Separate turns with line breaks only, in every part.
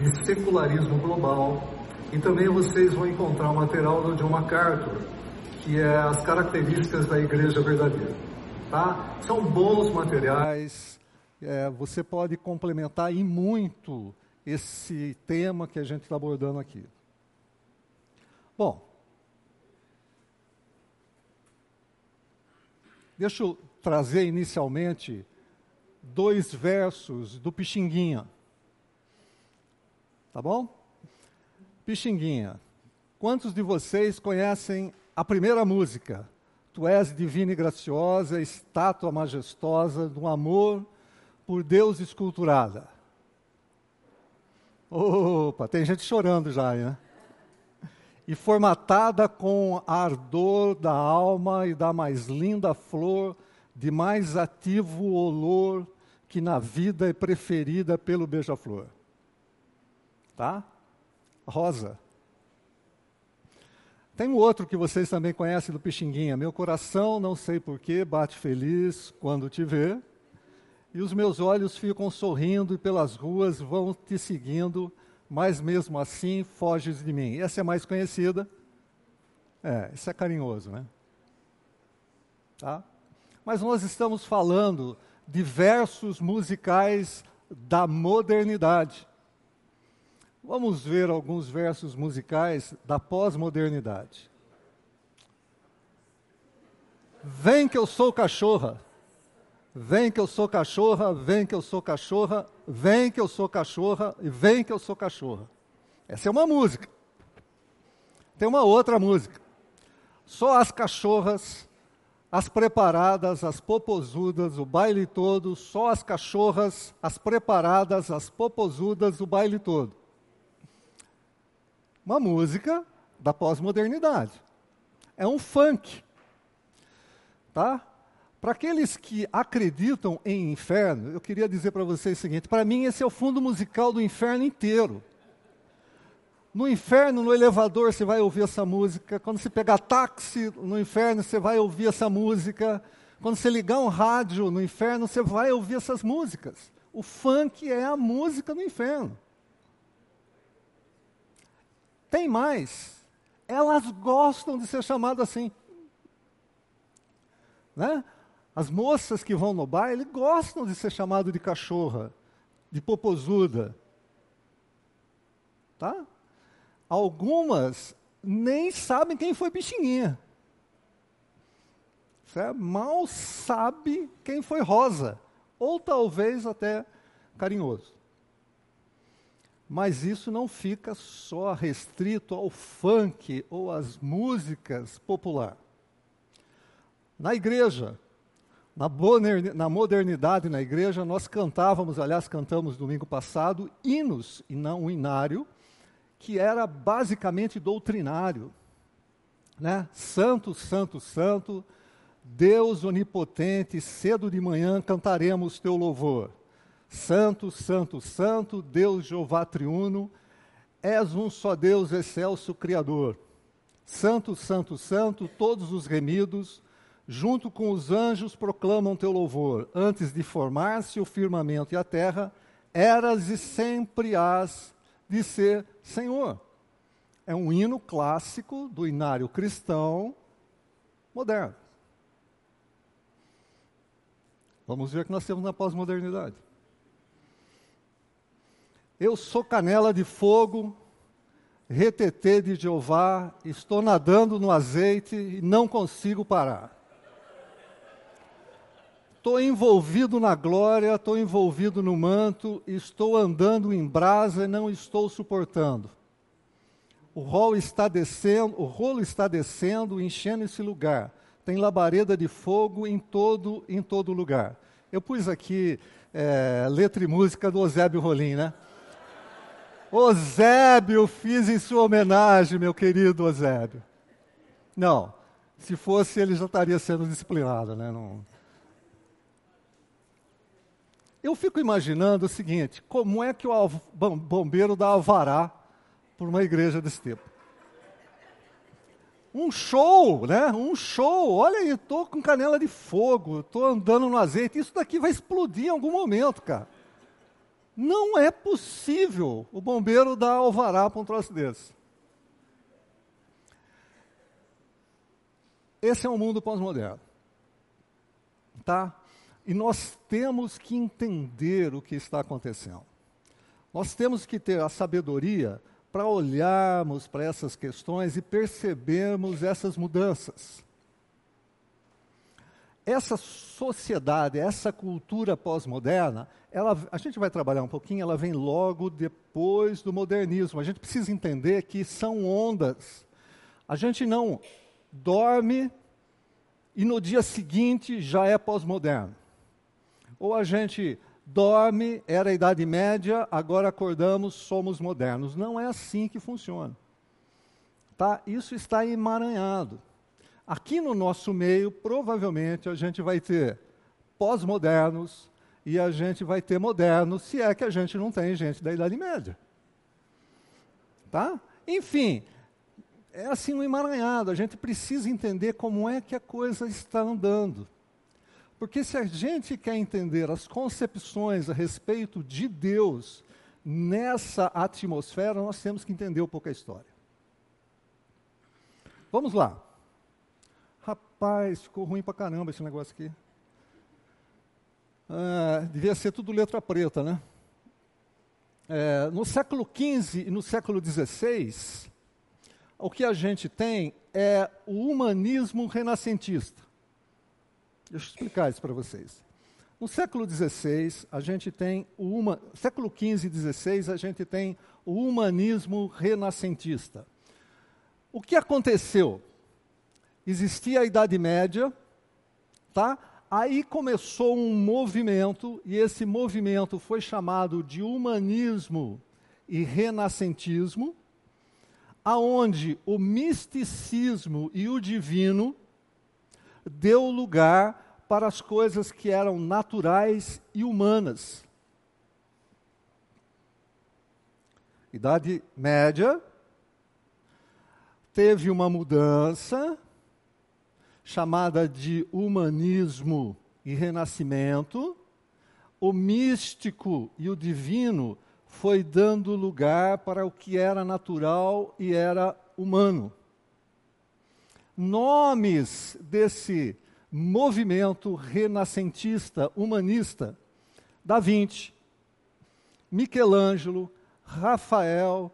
de secularismo global. E também vocês vão encontrar o material do John MacArthur, que é as características da igreja verdadeira. Tá? São bons materiais, é, você pode complementar em muito esse tema que a gente está abordando aqui. Bom, deixa eu trazer inicialmente dois versos do Pixinguinha. Tá bom? Pixinguinha. Quantos de vocês conhecem a primeira música? Tu és divina e graciosa, estátua majestosa do amor por Deus esculturada. Opa, tem gente chorando já, né? E formatada com ardor da alma e da mais linda flor, de mais ativo olor que na vida é preferida pelo beija-flor. Tá? Rosa. Tem um outro que vocês também conhecem do Pixinguinha. Meu coração, não sei porquê, bate feliz quando te vê. E os meus olhos ficam sorrindo e pelas ruas vão te seguindo, mas mesmo assim foges de mim. Essa é mais conhecida. É, isso é carinhoso, né? Tá? Mas nós estamos falando de versos musicais da modernidade. Vamos ver alguns versos musicais da pós-modernidade. Vem que eu sou cachorra. Vem que eu sou cachorra, vem que eu sou cachorra, vem que eu sou cachorra e vem que eu sou cachorra. Essa é uma música. Tem uma outra música. Só as cachorras, as preparadas, as popozudas, o baile todo, só as cachorras, as preparadas, as popozudas, o baile todo uma música da pós-modernidade. É um funk. Tá? Para aqueles que acreditam em inferno, eu queria dizer para vocês o seguinte: para mim, esse é o fundo musical do inferno inteiro. No inferno, no elevador, você vai ouvir essa música. Quando você pegar táxi no inferno, você vai ouvir essa música. Quando você ligar um rádio no inferno, você vai ouvir essas músicas. O funk é a música do inferno. Tem mais. Elas gostam de ser chamadas assim. Né? As moças que vão no baile gostam de ser chamado de cachorra, de popozuda. Tá? Algumas nem sabem quem foi Pixinguinha. Você mal sabe quem foi Rosa. Ou talvez até carinhoso. Mas isso não fica só restrito ao funk ou às músicas popular. Na igreja, na modernidade na igreja, nós cantávamos, aliás, cantamos domingo passado, hinos, e não um inário, que era basicamente doutrinário. Né? Santo, santo, santo, Deus onipotente, cedo de manhã cantaremos teu louvor. Santo, Santo, Santo, Deus Jeová triuno, és um só Deus excelso Criador. Santo, Santo, Santo, todos os remidos, junto com os anjos proclamam teu louvor. Antes de formar-se o firmamento e a terra, eras e sempre hás de ser Senhor. É um hino clássico do inário cristão moderno. Vamos ver que nós temos na pós-modernidade. Eu sou canela de fogo, retetê de Jeová, estou nadando no azeite e não consigo parar. Estou envolvido na glória, estou envolvido no manto, estou andando em brasa e não estou suportando. O rolo está descendo, o rolo está descendo, enchendo esse lugar. Tem labareda de fogo em todo, em todo lugar. Eu pus aqui é, letra e música do Eusébio Rolim, né? Osébio, fiz em sua homenagem, meu querido Osébio. Não, se fosse ele já estaria sendo disciplinado, né? Não... Eu fico imaginando o seguinte: como é que o bombeiro dá alvará por uma igreja desse tipo? Um show, né? Um show. Olha aí, estou com canela de fogo, estou andando no azeite. Isso daqui vai explodir em algum momento, cara. Não é possível o bombeiro dar alvará para um troço desse. Esse é o mundo pós-moderno. Tá? E nós temos que entender o que está acontecendo. Nós temos que ter a sabedoria para olharmos para essas questões e percebermos essas mudanças essa sociedade, essa cultura pós-moderna, a gente vai trabalhar um pouquinho, ela vem logo depois do modernismo. A gente precisa entender que são ondas. A gente não dorme e no dia seguinte já é pós-moderno. Ou a gente dorme, era a Idade Média, agora acordamos, somos modernos. Não é assim que funciona. Tá? Isso está emaranhado. Aqui no nosso meio, provavelmente, a gente vai ter pós-modernos e a gente vai ter modernos, se é que a gente não tem gente da Idade Média. Tá? Enfim, é assim um emaranhado. A gente precisa entender como é que a coisa está andando. Porque se a gente quer entender as concepções a respeito de Deus nessa atmosfera, nós temos que entender um pouco a história. Vamos lá. Rapaz, ficou ruim pra caramba esse negócio aqui. Ah, devia ser tudo letra preta, né? É, no século XV e no século XVI, o que a gente tem é o humanismo renascentista. Deixa eu explicar isso para vocês. No século XVI, a gente tem o uma, século XV e XVI, a gente tem o humanismo renascentista. O que aconteceu? Existia a Idade Média, tá? Aí começou um movimento, e esse movimento foi chamado de humanismo e renascentismo, aonde o misticismo e o divino deu lugar para as coisas que eram naturais e humanas. Idade Média teve uma mudança chamada de humanismo e renascimento, o místico e o divino foi dando lugar para o que era natural e era humano. Nomes desse movimento renascentista, humanista, Da Vinci, Michelangelo, Rafael,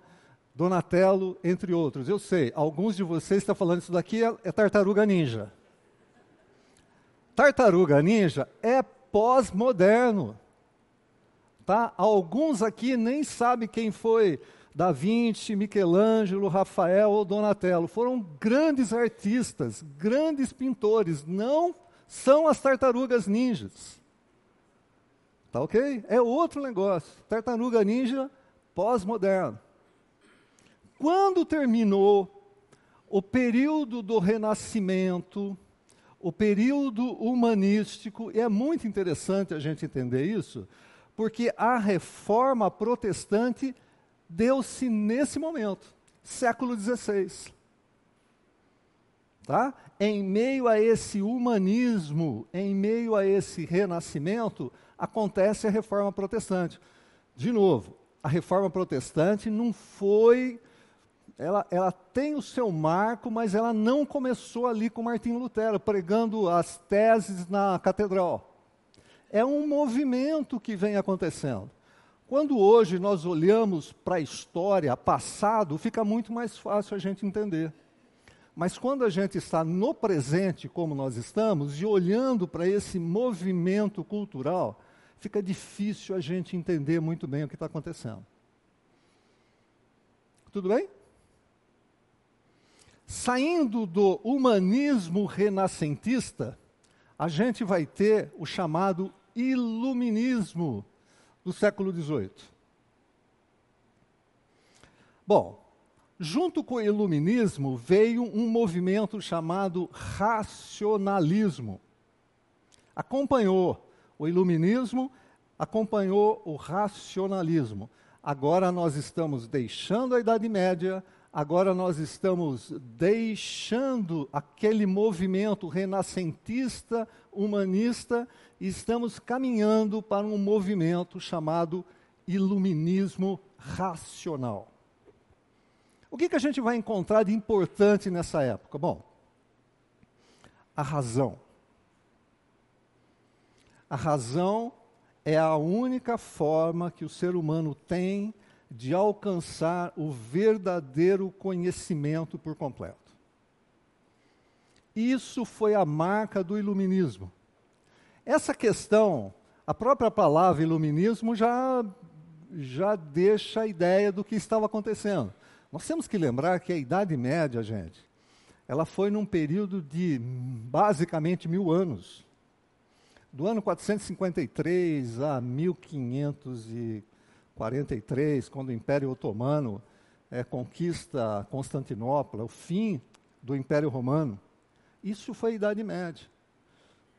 Donatello, entre outros. Eu sei, alguns de vocês estão falando isso daqui é, é tartaruga ninja. Tartaruga Ninja é pós-moderno. Tá? Alguns aqui nem sabem quem foi Da Vinci, Michelangelo, Rafael ou Donatello. Foram grandes artistas, grandes pintores. Não são as tartarugas ninjas. Tá ok? É outro negócio. Tartaruga ninja pós-moderno. Quando terminou o período do Renascimento, o período humanístico, e é muito interessante a gente entender isso, porque a reforma protestante deu-se nesse momento, século XVI. Tá? Em meio a esse humanismo, em meio a esse renascimento, acontece a reforma protestante. De novo, a reforma protestante não foi ela, ela tem o seu marco, mas ela não começou ali com Martinho Lutero, pregando as teses na catedral. É um movimento que vem acontecendo. Quando hoje nós olhamos para a história, passado, fica muito mais fácil a gente entender. Mas quando a gente está no presente, como nós estamos, e olhando para esse movimento cultural, fica difícil a gente entender muito bem o que está acontecendo. Tudo bem? Saindo do humanismo renascentista, a gente vai ter o chamado iluminismo do século XVIII. Bom, junto com o iluminismo veio um movimento chamado racionalismo. Acompanhou o iluminismo, acompanhou o racionalismo. Agora nós estamos deixando a Idade Média, agora nós estamos deixando aquele movimento renascentista, humanista, e estamos caminhando para um movimento chamado iluminismo racional. O que, que a gente vai encontrar de importante nessa época? Bom, a razão. A razão é a única forma que o ser humano tem de alcançar o verdadeiro conhecimento por completo. Isso foi a marca do iluminismo. Essa questão, a própria palavra iluminismo já, já deixa a ideia do que estava acontecendo. Nós temos que lembrar que a Idade Média, gente, ela foi num período de basicamente mil anos. Do ano 453 a 1543, quando o Império Otomano é, conquista Constantinopla, o fim do Império Romano. Isso foi a Idade Média.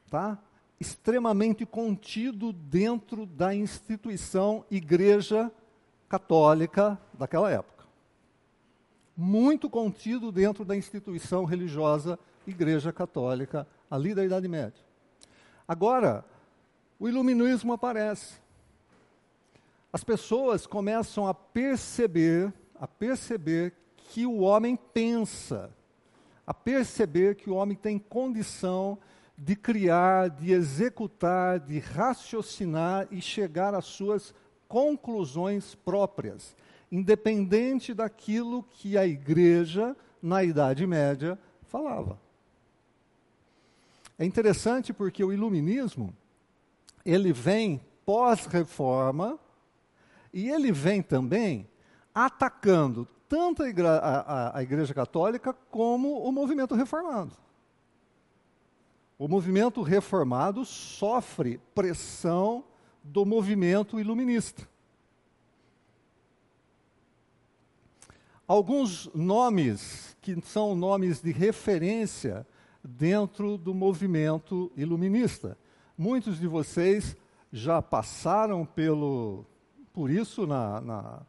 Tá? Extremamente contido dentro da instituição Igreja Católica daquela época. Muito contido dentro da instituição religiosa Igreja Católica ali da Idade Média. Agora, o iluminismo aparece. As pessoas começam a perceber, a perceber que o homem pensa a perceber que o homem tem condição de criar, de executar, de raciocinar e chegar às suas conclusões próprias, independente daquilo que a igreja, na Idade Média, falava. É interessante porque o iluminismo, ele vem pós-reforma e ele vem também atacando tanto a, igreja, a, a igreja Católica como o movimento reformado. O movimento reformado sofre pressão do movimento iluminista. Alguns nomes que são nomes de referência dentro do movimento iluminista. Muitos de vocês já passaram pelo, por isso na, na,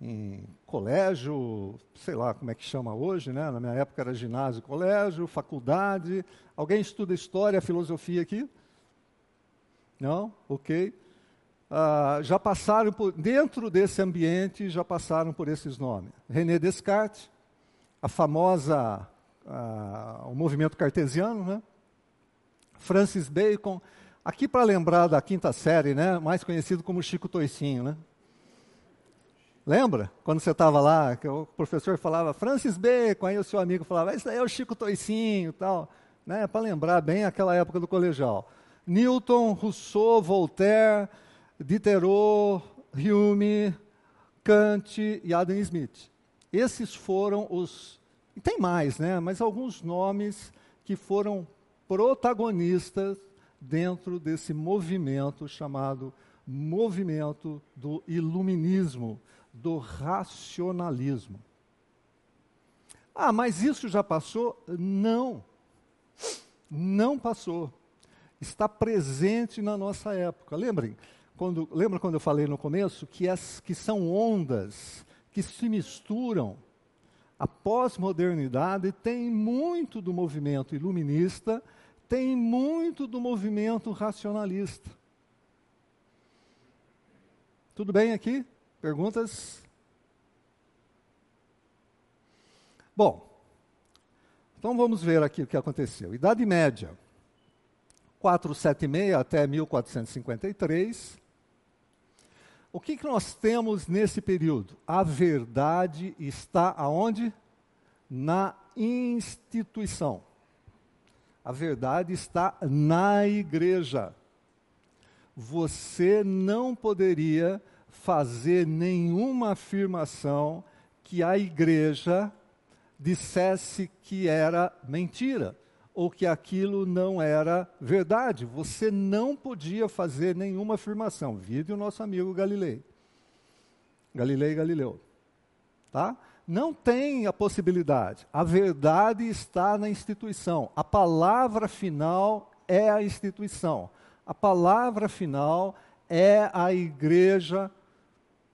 em colégio, sei lá como é que chama hoje, né? Na minha época era ginásio, colégio, faculdade. Alguém estuda história, filosofia aqui? Não? Ok. Uh, já passaram por, dentro desse ambiente, já passaram por esses nomes. René Descartes, a famosa, uh, o movimento cartesiano, né? Francis Bacon, aqui para lembrar da quinta série, né? Mais conhecido como Chico Toicinho, né? Lembra? Quando você estava lá, que o professor falava Francis Bacon, aí o seu amigo falava, isso aí é o Chico Toicinho tal. Né? Para lembrar bem aquela época do colegial. Newton, Rousseau, Voltaire, Diderot, Hume, Kant e Adam Smith. Esses foram os. E tem mais, né? Mas alguns nomes que foram protagonistas dentro desse movimento chamado movimento do iluminismo, do racionalismo. Ah, mas isso já passou? Não. Não passou. Está presente na nossa época. Lembrem, quando, lembra quando eu falei no começo que, as, que são ondas que se misturam? A pós-modernidade tem muito do movimento iluminista, tem muito do movimento racionalista. Tudo bem aqui? Perguntas? Bom, então vamos ver aqui o que aconteceu. Idade Média, 476 até 1453. O que, que nós temos nesse período? A verdade está aonde? Na instituição. A verdade está na igreja. Você não poderia fazer nenhuma afirmação que a igreja dissesse que era mentira ou que aquilo não era verdade. Você não podia fazer nenhuma afirmação. Vide o nosso amigo Galilei. Galilei Galileu. Tá? Não tem a possibilidade. A verdade está na instituição. A palavra final é a instituição. A palavra final é a igreja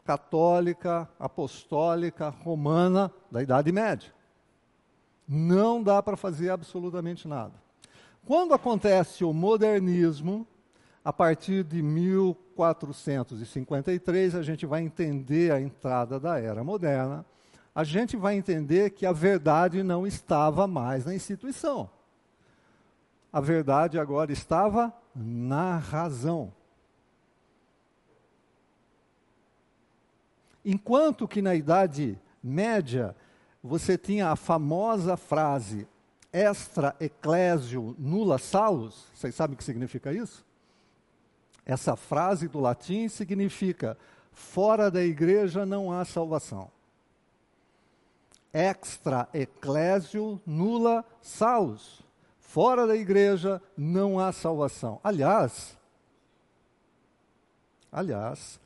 católica, apostólica, romana da Idade Média. Não dá para fazer absolutamente nada. Quando acontece o modernismo, a partir de 1400 1453, a gente vai entender a entrada da era moderna, a gente vai entender que a verdade não estava mais na instituição. A verdade agora estava na razão. Enquanto que na Idade Média você tinha a famosa frase extra ecclesio nulla salus, vocês sabem o que significa isso? Essa frase do latim significa fora da igreja não há salvação. Extra ecclesio nulla salus. Fora da igreja não há salvação. Aliás, aliás,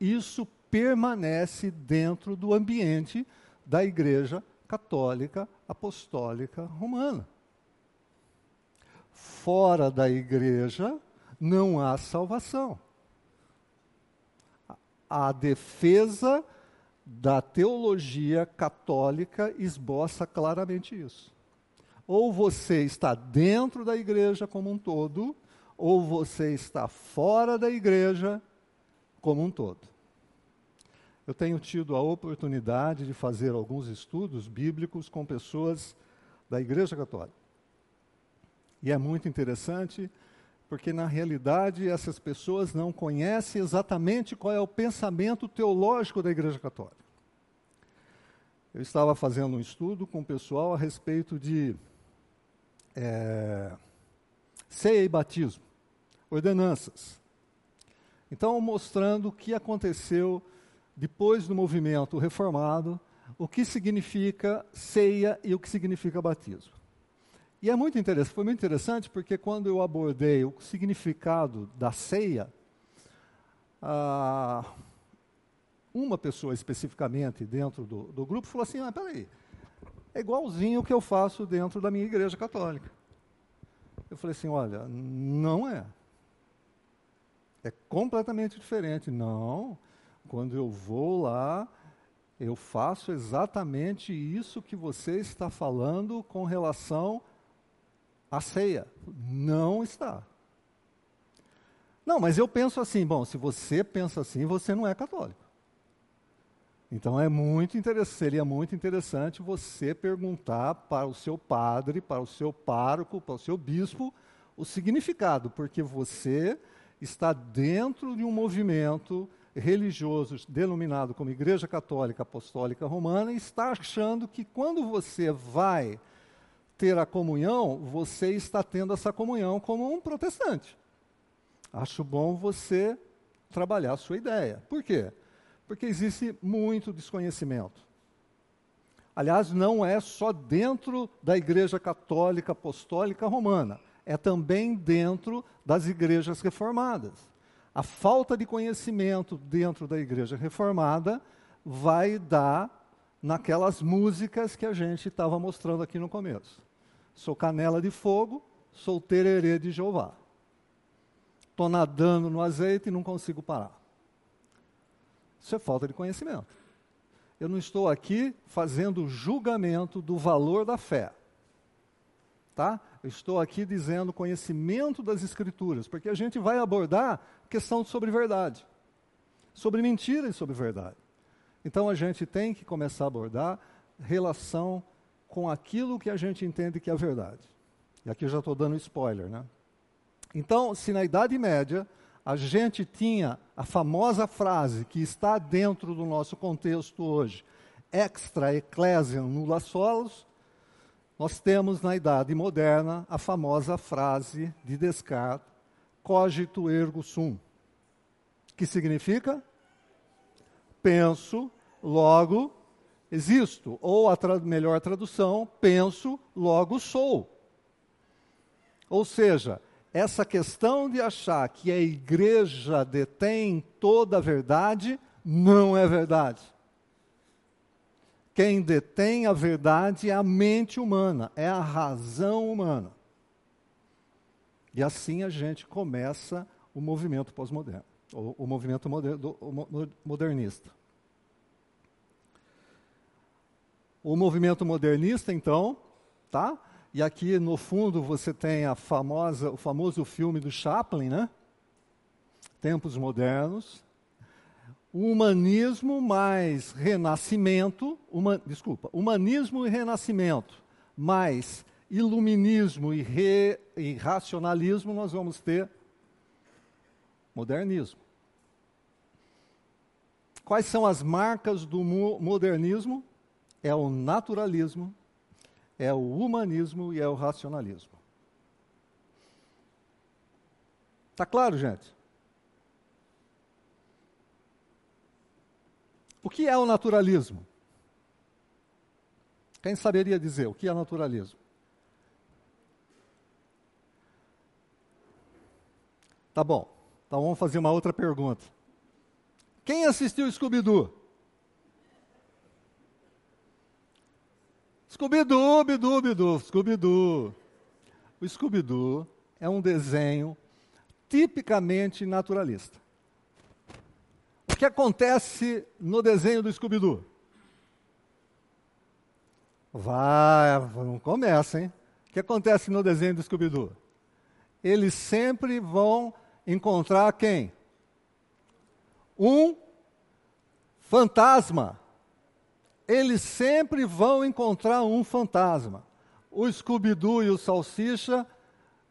isso permanece dentro do ambiente da igreja católica apostólica romana. Fora da igreja não há salvação. A defesa da teologia católica esboça claramente isso. Ou você está dentro da igreja como um todo, ou você está fora da igreja como um todo. Eu tenho tido a oportunidade de fazer alguns estudos bíblicos com pessoas da Igreja Católica. E é muito interessante porque na realidade essas pessoas não conhecem exatamente qual é o pensamento teológico da Igreja Católica. Eu estava fazendo um estudo com o pessoal a respeito de é, ceia e batismo, ordenanças. Então, mostrando o que aconteceu depois do movimento reformado, o que significa ceia e o que significa batismo. E é muito interessante, foi muito interessante porque quando eu abordei o significado da ceia, ah, uma pessoa especificamente dentro do, do grupo falou assim: ah, peraí, é igualzinho o que eu faço dentro da minha igreja católica. Eu falei assim: olha, não é. É completamente diferente. Não, quando eu vou lá, eu faço exatamente isso que você está falando com relação a ceia. Não está. Não, mas eu penso assim, bom, se você pensa assim, você não é católico. Então é muito interessante, seria muito interessante você perguntar para o seu padre, para o seu pároco, para o seu bispo, o significado, porque você está dentro de um movimento religioso denominado como Igreja Católica Apostólica Romana está achando que quando você vai ter a comunhão, você está tendo essa comunhão como um protestante. Acho bom você trabalhar a sua ideia. Por quê? Porque existe muito desconhecimento. Aliás, não é só dentro da Igreja Católica Apostólica Romana, é também dentro das igrejas reformadas. A falta de conhecimento dentro da Igreja Reformada vai dar naquelas músicas que a gente estava mostrando aqui no começo. Sou canela de fogo, sou tererê de Jeová. Estou nadando no azeite e não consigo parar. Isso é falta de conhecimento. Eu não estou aqui fazendo julgamento do valor da fé. Tá? Eu estou aqui dizendo conhecimento das Escrituras, porque a gente vai abordar questão sobre verdade, sobre mentira e sobre verdade. Então a gente tem que começar a abordar relação com aquilo que a gente entende que é verdade. E aqui eu já estou dando spoiler, né? Então, se na Idade Média a gente tinha a famosa frase que está dentro do nosso contexto hoje, extra ecclesiam nulla solos, nós temos na Idade Moderna a famosa frase de Descartes, cogito ergo sum, que significa penso, logo existo. Ou a tra melhor tradução, penso, logo sou. Ou seja, essa questão de achar que a igreja detém toda a verdade, não é verdade. Quem detém a verdade é a mente humana, é a razão humana. E assim a gente começa o movimento pós-moderno, o, o, movimento moder, o modernista. O movimento modernista, então, tá? E aqui no fundo você tem a famosa, o famoso filme do Chaplin, né? tempos modernos, humanismo mais renascimento, uma, desculpa, humanismo e renascimento mais iluminismo e, re, e racionalismo, nós vamos ter modernismo. Quais são as marcas do modernismo? É o naturalismo, é o humanismo e é o racionalismo. Tá claro, gente? O que é o naturalismo? Quem saberia dizer o que é naturalismo? Tá bom. Então vamos fazer uma outra pergunta. Quem assistiu Scooby-Doo? Scooby-Doo, Bidu, Bidu, Scooby-Doo. O Scooby-Doo é um desenho tipicamente naturalista. O que acontece no desenho do Scooby-Doo? Vai, não começa, hein? O que acontece no desenho do Scooby-Doo? Eles sempre vão encontrar quem? Um fantasma. Eles sempre vão encontrar um fantasma. O Scooby-Doo e o Salsicha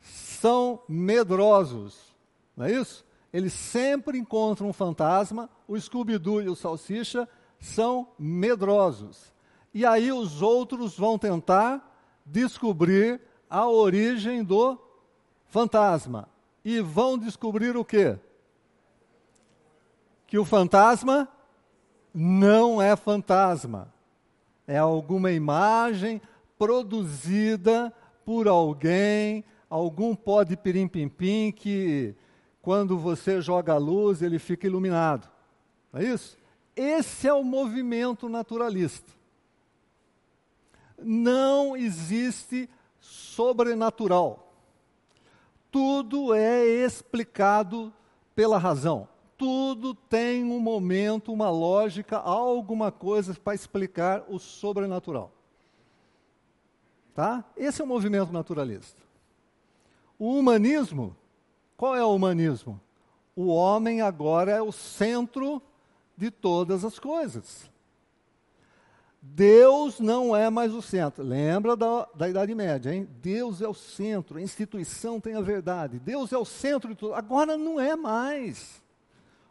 são medrosos, não é isso? Eles sempre encontram um fantasma. O Scooby-Doo e o Salsicha são medrosos. E aí os outros vão tentar descobrir a origem do fantasma e vão descobrir o quê? Que o fantasma não é fantasma. É alguma imagem produzida por alguém, algum pó de pirim-pim-pim que, quando você joga a luz, ele fica iluminado. Não é isso? Esse é o movimento naturalista. Não existe sobrenatural tudo é explicado pela razão. Tudo tem um momento, uma lógica, alguma coisa para explicar o sobrenatural. Tá? Esse é o movimento naturalista. O humanismo, qual é o humanismo? O homem agora é o centro de todas as coisas. Deus não é mais o centro. Lembra da, da Idade Média, hein? Deus é o centro, a instituição tem a verdade. Deus é o centro de tudo. Agora não é mais.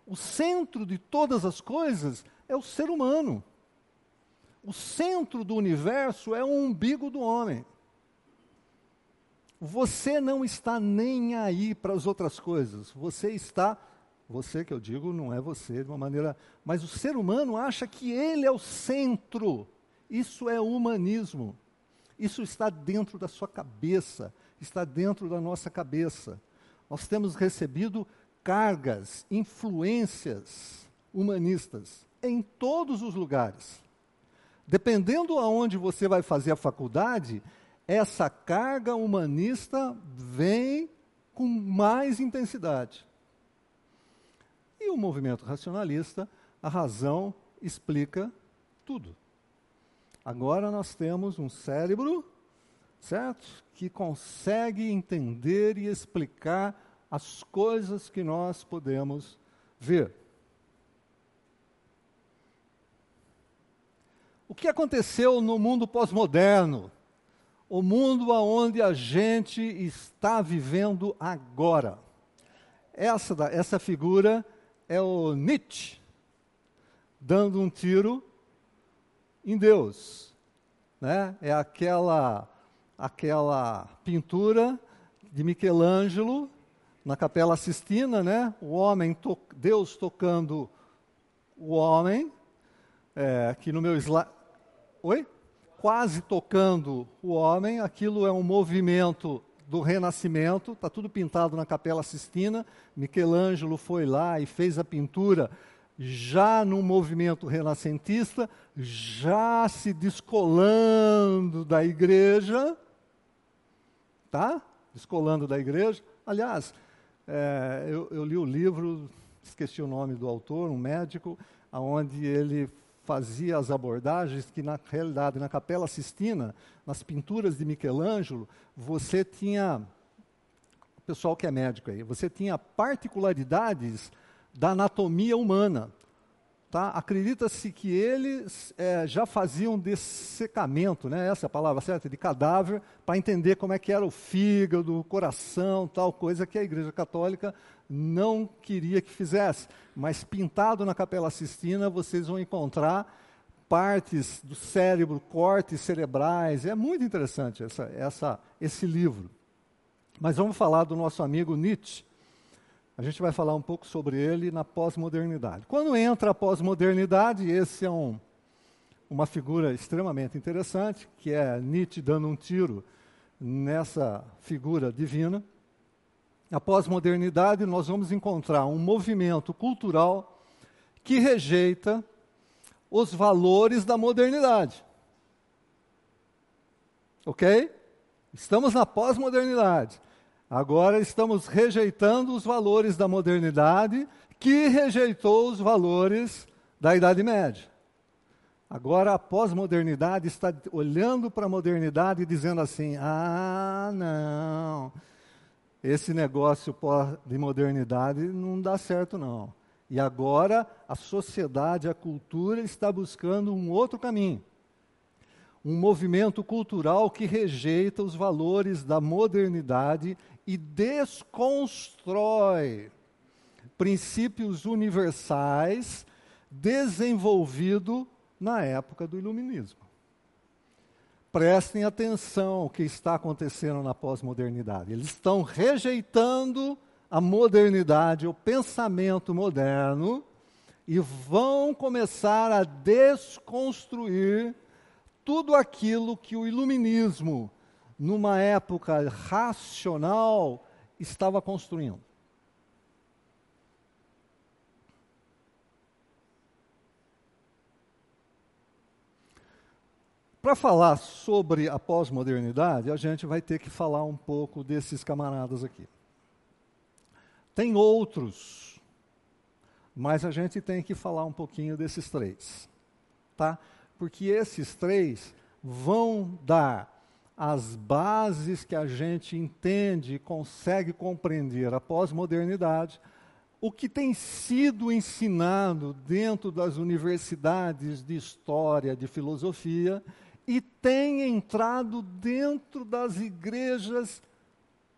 O centro de todas as coisas é o ser humano. O centro do universo é o umbigo do homem. Você não está nem aí para as outras coisas. Você está, você que eu digo, não é você de uma maneira, mas o ser humano acha que ele é o centro. Isso é humanismo. Isso está dentro da sua cabeça, está dentro da nossa cabeça. Nós temos recebido cargas, influências humanistas em todos os lugares. Dependendo aonde você vai fazer a faculdade, essa carga humanista vem com mais intensidade. E o movimento racionalista, a razão explica tudo. Agora nós temos um cérebro, certo? Que consegue entender e explicar as coisas que nós podemos ver. O que aconteceu no mundo pós-moderno? O mundo onde a gente está vivendo agora. Essa, essa figura é o Nietzsche, dando um tiro em Deus. Né? É aquela, aquela pintura de Michelangelo na Capela Sistina, né? o homem, to Deus tocando o homem, é, que no meu slide. Oi? Quase tocando o homem, aquilo é um movimento do Renascimento, está tudo pintado na Capela Sistina. Michelangelo foi lá e fez a pintura já no movimento renascentista, já se descolando da igreja, tá? Descolando da igreja. Aliás, é, eu, eu, li o livro, esqueci o nome do autor, um médico, aonde ele fazia as abordagens que na realidade na Capela Sistina, nas pinturas de Michelangelo, você tinha pessoal que é médico aí, você tinha particularidades da anatomia humana. Tá? Acredita-se que eles é, já faziam dessecamento, né? essa é a palavra certa, de cadáver, para entender como é que era o fígado, o coração, tal coisa que a Igreja Católica não queria que fizesse. Mas pintado na Capela Sistina, vocês vão encontrar partes do cérebro, cortes cerebrais. É muito interessante essa, essa, esse livro. Mas vamos falar do nosso amigo Nietzsche. A gente vai falar um pouco sobre ele na pós-modernidade. Quando entra a pós-modernidade, esse é um, uma figura extremamente interessante, que é Nietzsche dando um tiro nessa figura divina. Na pós-modernidade, nós vamos encontrar um movimento cultural que rejeita os valores da modernidade. Ok? Estamos na pós-modernidade. Agora estamos rejeitando os valores da modernidade, que rejeitou os valores da Idade Média. Agora a pós-modernidade está olhando para a modernidade e dizendo assim: ah, não, esse negócio de modernidade não dá certo, não. E agora a sociedade, a cultura está buscando um outro caminho um movimento cultural que rejeita os valores da modernidade e desconstrói princípios universais desenvolvido na época do iluminismo. Prestem atenção ao que está acontecendo na pós-modernidade. Eles estão rejeitando a modernidade, o pensamento moderno, e vão começar a desconstruir tudo aquilo que o iluminismo, numa época racional, estava construindo. Para falar sobre a pós-modernidade, a gente vai ter que falar um pouco desses camaradas aqui. Tem outros, mas a gente tem que falar um pouquinho desses três, tá? porque esses três vão dar as bases que a gente entende e consegue compreender a pós-modernidade, o que tem sido ensinado dentro das universidades de história, de filosofia, e tem entrado dentro das igrejas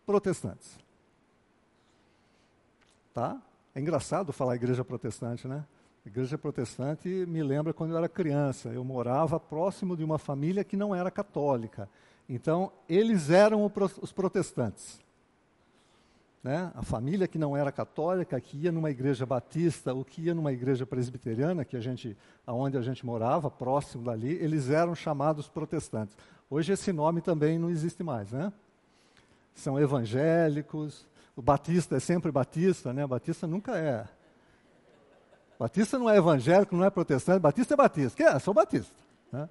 protestantes. Tá? É engraçado falar igreja protestante, né? igreja protestante me lembra quando eu era criança. Eu morava próximo de uma família que não era católica. Então, eles eram os protestantes. Né? A família que não era católica, que ia numa igreja batista ou que ia numa igreja presbiteriana, que a gente, aonde a gente morava, próximo dali, eles eram chamados protestantes. Hoje esse nome também não existe mais, né? São evangélicos. O batista é sempre batista, né? Batista nunca é Batista não é evangélico, não é protestante, Batista é Batista. Que é? Sou Batista. Né?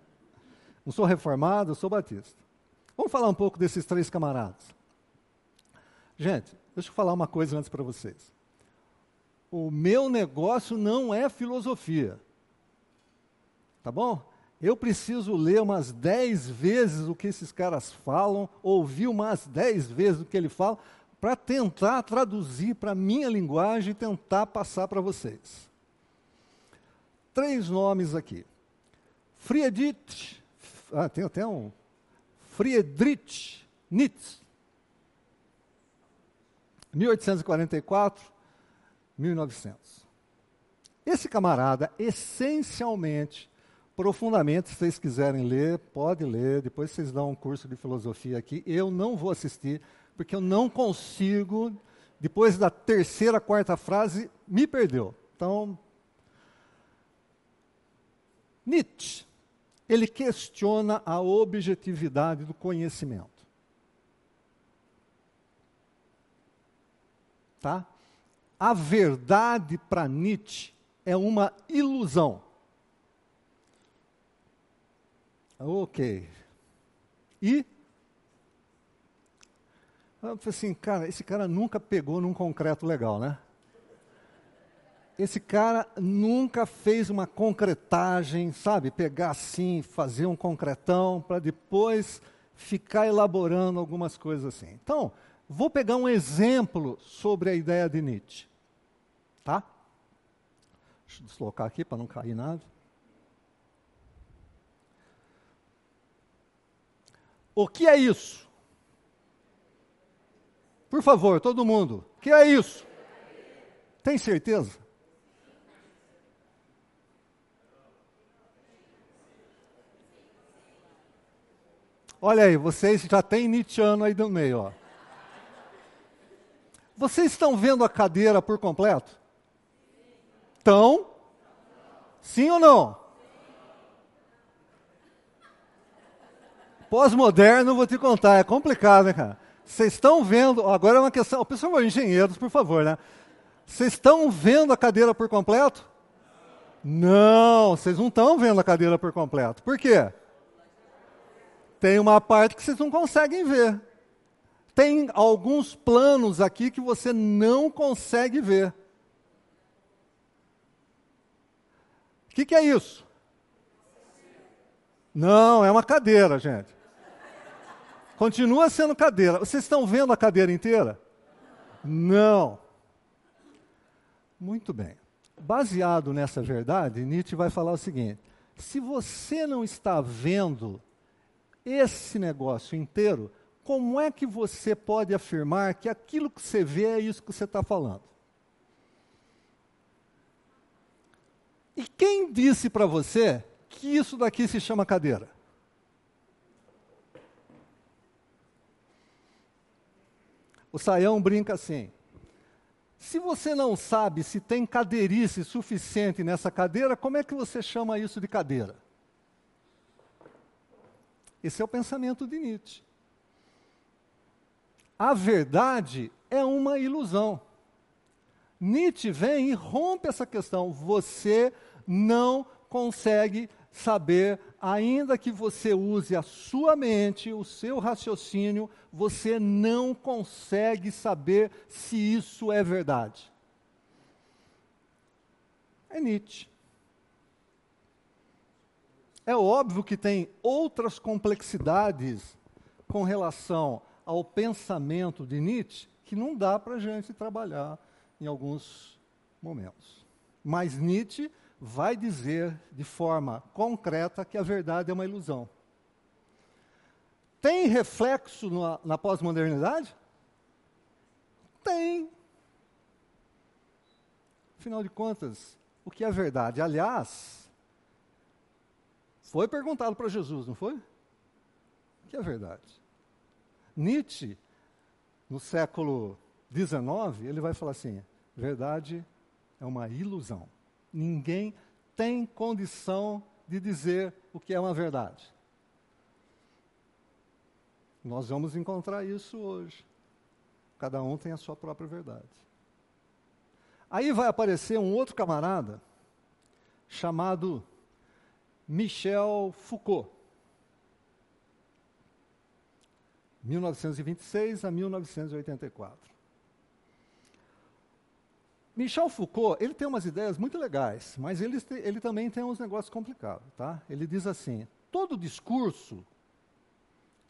Não sou reformado, sou Batista. Vamos falar um pouco desses três camaradas. Gente, deixa eu falar uma coisa antes para vocês. O meu negócio não é filosofia. Tá bom? Eu preciso ler umas dez vezes o que esses caras falam, ouvir umas dez vezes o que ele fala, para tentar traduzir para a minha linguagem e tentar passar para vocês três nomes aqui. Friedrich, ah, tem até um, Friedrich Nietzsche, 1844, 1900. Esse camarada, essencialmente, profundamente, se vocês quiserem ler, pode ler, depois vocês dão um curso de filosofia aqui. Eu não vou assistir, porque eu não consigo, depois da terceira, quarta frase, me perdeu. Então, Nietzsche, ele questiona a objetividade do conhecimento. Tá? A verdade para Nietzsche é uma ilusão. Ok. E eu falei assim, cara, esse cara nunca pegou num concreto legal, né? esse cara nunca fez uma concretagem, sabe? Pegar assim, fazer um concretão, para depois ficar elaborando algumas coisas assim. Então, Vou pegar um exemplo sobre a ideia de Nietzsche. Tá? Deixa eu deslocar aqui para não cair nada. O que é isso? Por favor, todo mundo. O que é isso? Tem certeza? Olha aí, vocês já têm Nietzscheano aí no meio, ó. Vocês estão vendo a cadeira por completo? Estão? Sim ou não? Pós-moderno, vou te contar, é complicado, né, cara? Vocês estão vendo, agora é uma questão, por favor, engenheiros, por favor, né? Vocês estão vendo a cadeira por completo? Não, vocês não estão vendo a cadeira por completo. Por quê? Tem uma parte que vocês não conseguem ver. Tem alguns planos aqui que você não consegue ver. O que, que é isso? Não, é uma cadeira, gente. Continua sendo cadeira. Vocês estão vendo a cadeira inteira? Não. Muito bem. Baseado nessa verdade, Nietzsche vai falar o seguinte: se você não está vendo esse negócio inteiro, como é que você pode afirmar que aquilo que você vê é isso que você está falando? E quem disse para você que isso daqui se chama cadeira? O Saião brinca assim: se você não sabe se tem cadeirice suficiente nessa cadeira, como é que você chama isso de cadeira? Esse é o pensamento de Nietzsche. A verdade é uma ilusão. Nietzsche vem e rompe essa questão. Você não consegue saber, ainda que você use a sua mente, o seu raciocínio, você não consegue saber se isso é verdade. É Nietzsche. É óbvio que tem outras complexidades com relação ao pensamento de Nietzsche que não dá para a gente trabalhar em alguns momentos. Mas Nietzsche vai dizer de forma concreta que a verdade é uma ilusão. Tem reflexo na, na pós-modernidade? Tem. Afinal de contas, o que é verdade? Aliás, foi perguntado para Jesus, não foi? O que é verdade? Nietzsche, no século XIX, ele vai falar assim: verdade é uma ilusão. Ninguém tem condição de dizer o que é uma verdade. Nós vamos encontrar isso hoje. Cada um tem a sua própria verdade. Aí vai aparecer um outro camarada chamado Michel Foucault. 1926 a 1984. Michel Foucault, ele tem umas ideias muito legais, mas ele, ele também tem uns negócios complicados, tá? Ele diz assim, todo discurso,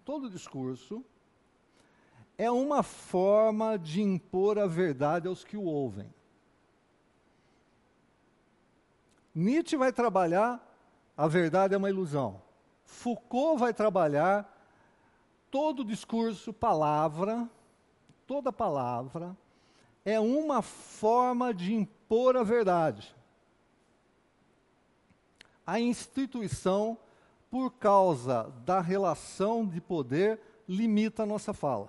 todo discurso é uma forma de impor a verdade aos que o ouvem. Nietzsche vai trabalhar a verdade é uma ilusão. Foucault vai trabalhar todo discurso, palavra, toda palavra é uma forma de impor a verdade. A instituição, por causa da relação de poder, limita a nossa fala.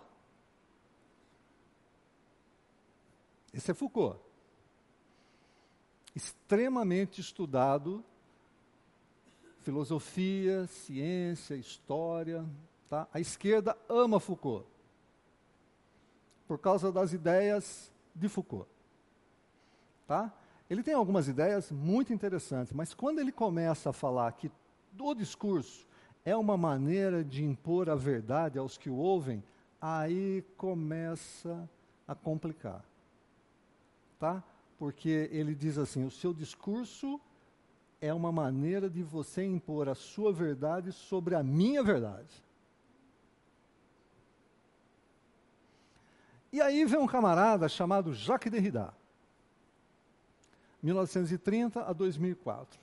Esse é Foucault. Extremamente estudado filosofia, ciência, história. Tá? A esquerda ama Foucault, por causa das ideias de Foucault. Tá? Ele tem algumas ideias muito interessantes, mas quando ele começa a falar que o discurso é uma maneira de impor a verdade aos que o ouvem, aí começa a complicar. Tá? Porque ele diz assim: o seu discurso é uma maneira de você impor a sua verdade sobre a minha verdade. E aí vem um camarada chamado Jacques Derrida, 1930 a 2004.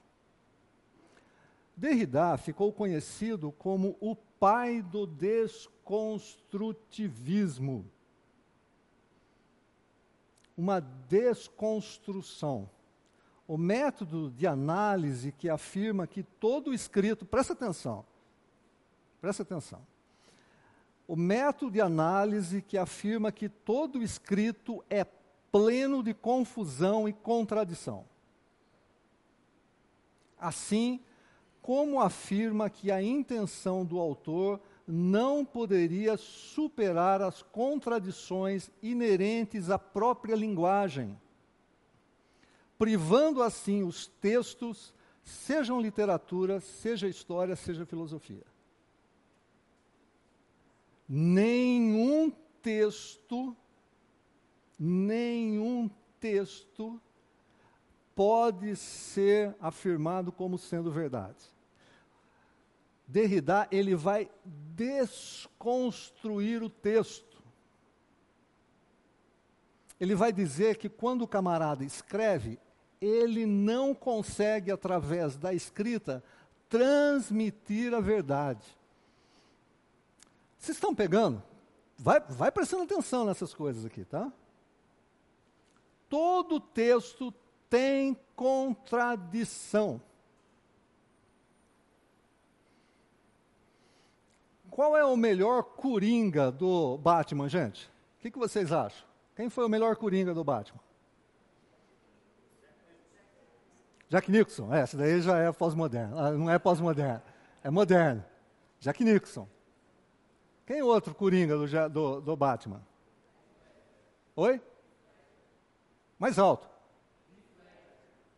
Derrida ficou conhecido como o pai do desconstrutivismo. Uma desconstrução. O método de análise que afirma que todo escrito, presta atenção, presta atenção. O método de análise que afirma que todo escrito é pleno de confusão e contradição. Assim, como afirma que a intenção do autor não poderia superar as contradições inerentes à própria linguagem, privando assim os textos, sejam literatura, seja história, seja filosofia. Nenhum texto, nenhum texto pode ser afirmado como sendo verdade. Derrida, ele vai desconstruir o texto. Ele vai dizer que quando o camarada escreve, ele não consegue, através da escrita, transmitir a verdade. Vocês estão pegando? Vai, vai prestando atenção nessas coisas aqui, tá? Todo texto tem contradição. Qual é o melhor coringa do Batman, gente? O que, que vocês acham? Quem foi o melhor coringa do Batman? Jack Nixon. É, essa daí já é pós-moderno. Ah, não é pós-moderno, é moderno. Jack Nixon. Quem é outro coringa do, do, do Batman? Oi? Mais alto.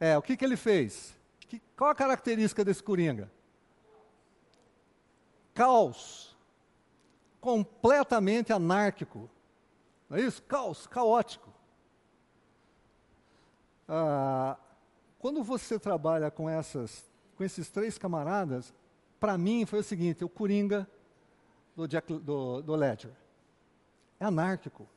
É, o que, que ele fez? Que, qual a característica desse coringa? caos, completamente anárquico. Não é isso? Caos, caótico. Ah, quando você trabalha com, essas, com esses três camaradas, para mim foi o seguinte: o Coringa do, do, do Ledger é anárquico.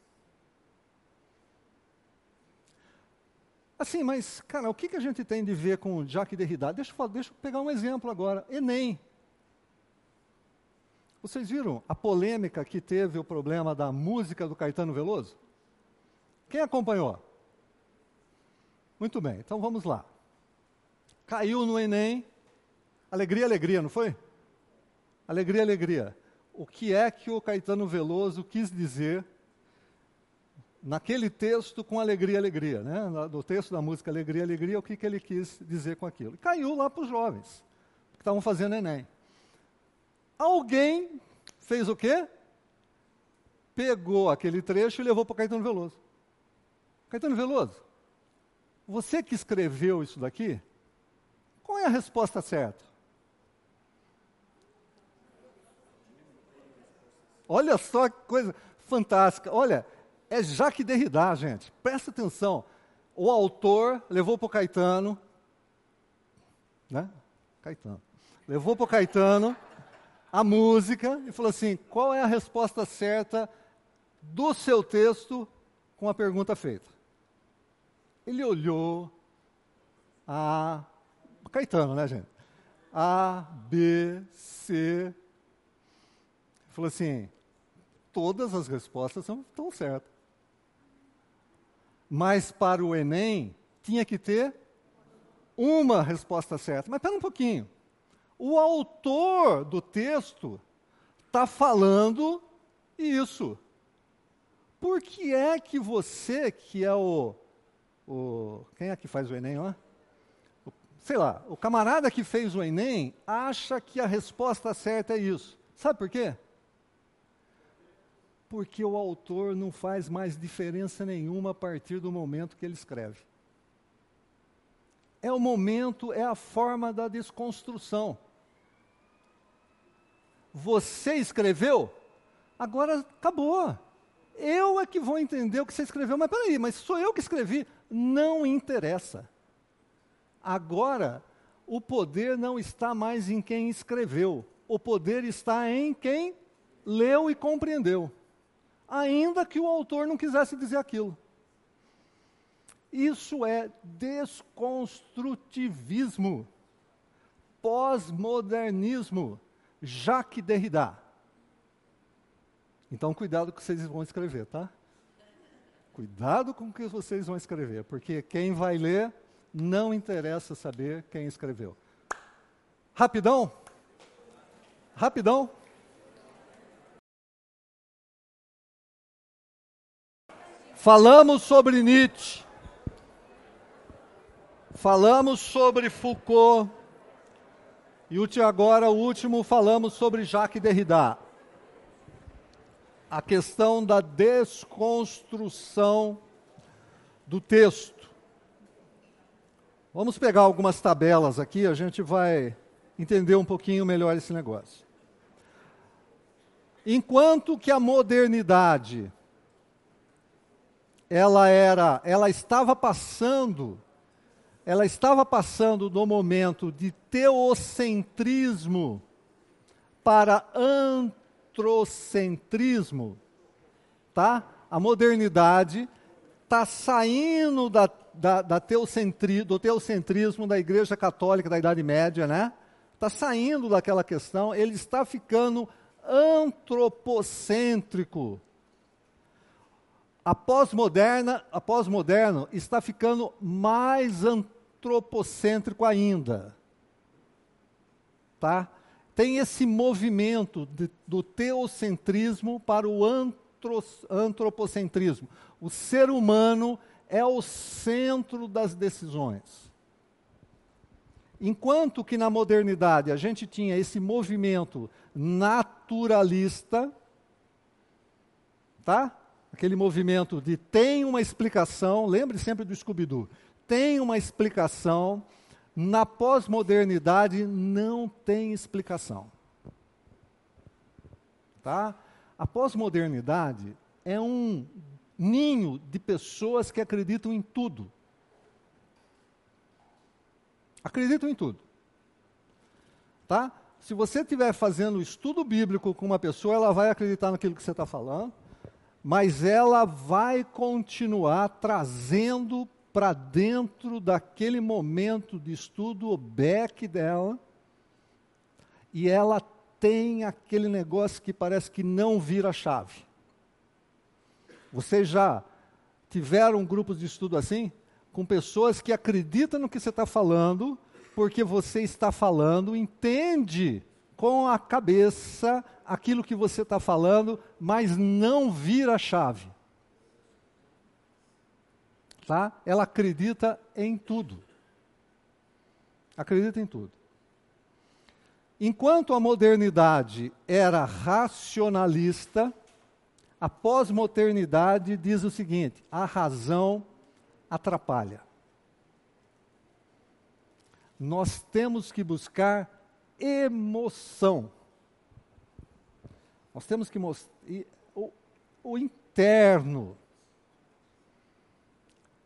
Assim, mas, cara, o que, que a gente tem de ver com o Jacques Derrida? Deixa eu, deixa eu pegar um exemplo agora. Enem. Vocês viram a polêmica que teve o problema da música do Caetano Veloso? Quem acompanhou? Muito bem, então vamos lá. Caiu no Enem, alegria, alegria, não foi? Alegria, alegria. O que é que o Caetano Veloso quis dizer naquele texto com alegria, alegria, né? Do texto da música Alegria, Alegria, o que, que ele quis dizer com aquilo? Caiu lá para os jovens que estavam fazendo Enem. Alguém fez o quê? Pegou aquele trecho e levou para Caetano Veloso. Caetano Veloso, você que escreveu isso daqui, qual é a resposta certa? Olha só que coisa fantástica. Olha, é Jacques Derrida, gente. Presta atenção. O autor levou para o Caetano, né? Caetano. Levou para o Caetano a música e falou assim: qual é a resposta certa do seu texto com a pergunta feita? Ele olhou a. Caetano, né, gente? A, B, C. Falou assim: todas as respostas são, estão certas. Mas para o Enem, tinha que ter uma resposta certa. Mas espera um pouquinho o autor do texto está falando isso. Por que é que você, que é o, o. Quem é que faz o Enem lá? Sei lá, o camarada que fez o Enem acha que a resposta certa é isso. Sabe por quê? Porque o autor não faz mais diferença nenhuma a partir do momento que ele escreve. É o momento, é a forma da desconstrução. Você escreveu? Agora acabou. Eu é que vou entender o que você escreveu. Mas peraí, mas sou eu que escrevi. Não interessa. Agora, o poder não está mais em quem escreveu. O poder está em quem leu e compreendeu. Ainda que o autor não quisesse dizer aquilo. Isso é desconstrutivismo, pós-modernismo, Jacques Derrida. Então, cuidado com o que vocês vão escrever, tá? Cuidado com o que vocês vão escrever, porque quem vai ler não interessa saber quem escreveu. Rapidão? Rapidão? Falamos sobre Nietzsche. Falamos sobre Foucault. E agora, o último, falamos sobre Jacques Derrida. A questão da desconstrução do texto. Vamos pegar algumas tabelas aqui, a gente vai entender um pouquinho melhor esse negócio. Enquanto que a modernidade ela era, ela estava passando ela estava passando do momento de teocentrismo para antrocentrismo, tá? A modernidade está saindo da, da, da teocentri, do teocentrismo da Igreja Católica da Idade Média, né? Está saindo daquela questão, ele está ficando antropocêntrico. A pós-moderna, a pós-moderno está ficando mais antropocêntrico ainda. Tá? Tem esse movimento de, do teocentrismo para o antro, antropocentrismo. O ser humano é o centro das decisões. Enquanto que na modernidade a gente tinha esse movimento naturalista, tá? Aquele movimento de tem uma explicação, lembre sempre do Scooby-Doo tem uma explicação, na pós-modernidade não tem explicação. Tá? A pós-modernidade é um ninho de pessoas que acreditam em tudo. Acreditam em tudo. Tá? Se você estiver fazendo estudo bíblico com uma pessoa, ela vai acreditar naquilo que você está falando, mas ela vai continuar trazendo para dentro daquele momento de estudo, o beck dela, e ela tem aquele negócio que parece que não vira chave. Vocês já tiveram grupos de estudo assim? Com pessoas que acreditam no que você está falando, porque você está falando, entende com a cabeça aquilo que você está falando, mas não vira chave tá? Ela acredita em tudo. Acredita em tudo. Enquanto a modernidade era racionalista, a pós-modernidade diz o seguinte: a razão atrapalha. Nós temos que buscar emoção. Nós temos que mostrar o, o interno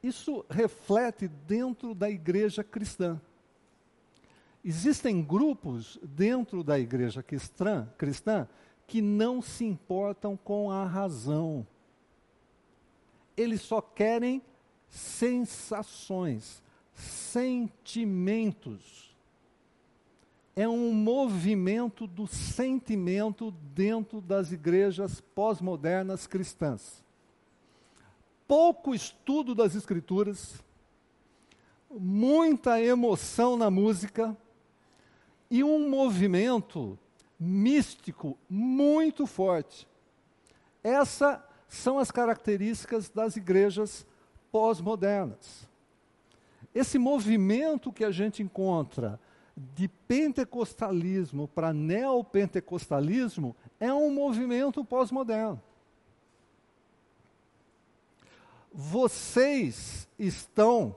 isso reflete dentro da igreja cristã. Existem grupos dentro da igreja cristã, cristã que não se importam com a razão. Eles só querem sensações, sentimentos. É um movimento do sentimento dentro das igrejas pós-modernas cristãs pouco estudo das Escrituras, muita emoção na música e um movimento místico muito forte. Essas são as características das igrejas pós-modernas. Esse movimento que a gente encontra de pentecostalismo para neopentecostalismo é um movimento pós-moderno. Vocês estão,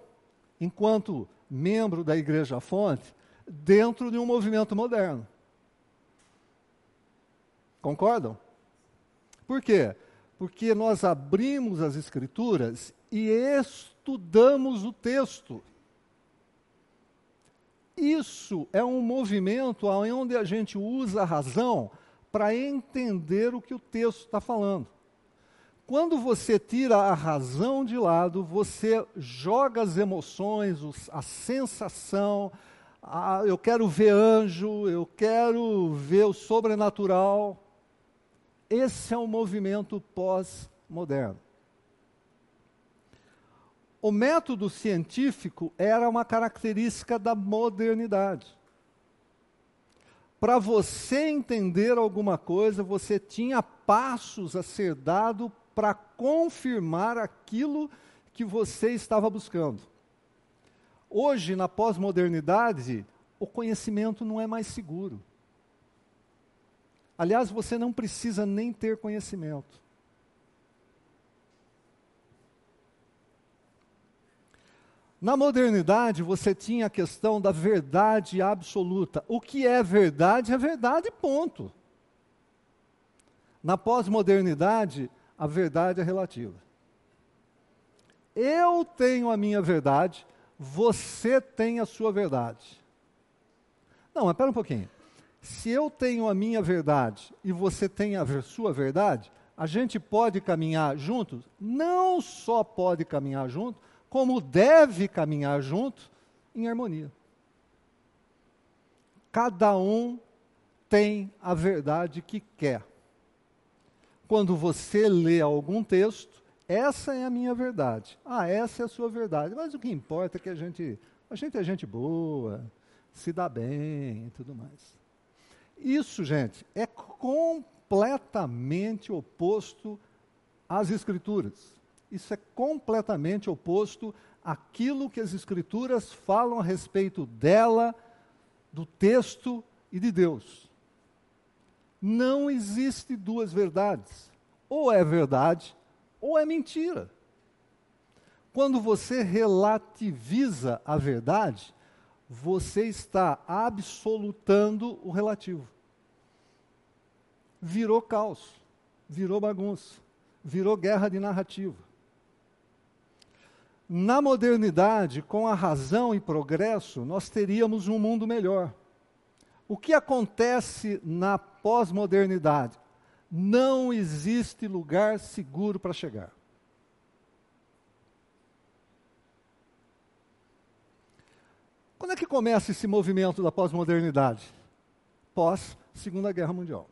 enquanto membro da Igreja Fonte, dentro de um movimento moderno. Concordam? Por quê? Porque nós abrimos as Escrituras e estudamos o texto. Isso é um movimento onde a gente usa a razão para entender o que o texto está falando. Quando você tira a razão de lado, você joga as emoções, a sensação, a, eu quero ver anjo, eu quero ver o sobrenatural. Esse é o movimento pós-moderno. O método científico era uma característica da modernidade. Para você entender alguma coisa, você tinha passos a ser dado para confirmar aquilo que você estava buscando. Hoje, na pós-modernidade, o conhecimento não é mais seguro. Aliás, você não precisa nem ter conhecimento. Na modernidade, você tinha a questão da verdade absoluta. O que é verdade é verdade, ponto. Na pós-modernidade, a verdade é relativa. Eu tenho a minha verdade, você tem a sua verdade. Não, espera um pouquinho. Se eu tenho a minha verdade e você tem a sua verdade, a gente pode caminhar juntos? Não só pode caminhar juntos, como deve caminhar junto em harmonia. Cada um tem a verdade que quer. Quando você lê algum texto, essa é a minha verdade. Ah, essa é a sua verdade. Mas o que importa é que a gente, a gente é gente boa, se dá bem e tudo mais. Isso, gente, é completamente oposto às escrituras. Isso é completamente oposto àquilo que as Escrituras falam a respeito dela, do texto e de Deus. Não existe duas verdades. Ou é verdade, ou é mentira. Quando você relativiza a verdade, você está absolutando o relativo. Virou caos, virou bagunça, virou guerra de narrativa. Na modernidade, com a razão e progresso, nós teríamos um mundo melhor. O que acontece na pós-modernidade? Não existe lugar seguro para chegar. Quando é que começa esse movimento da pós-modernidade? Pós Segunda Guerra Mundial.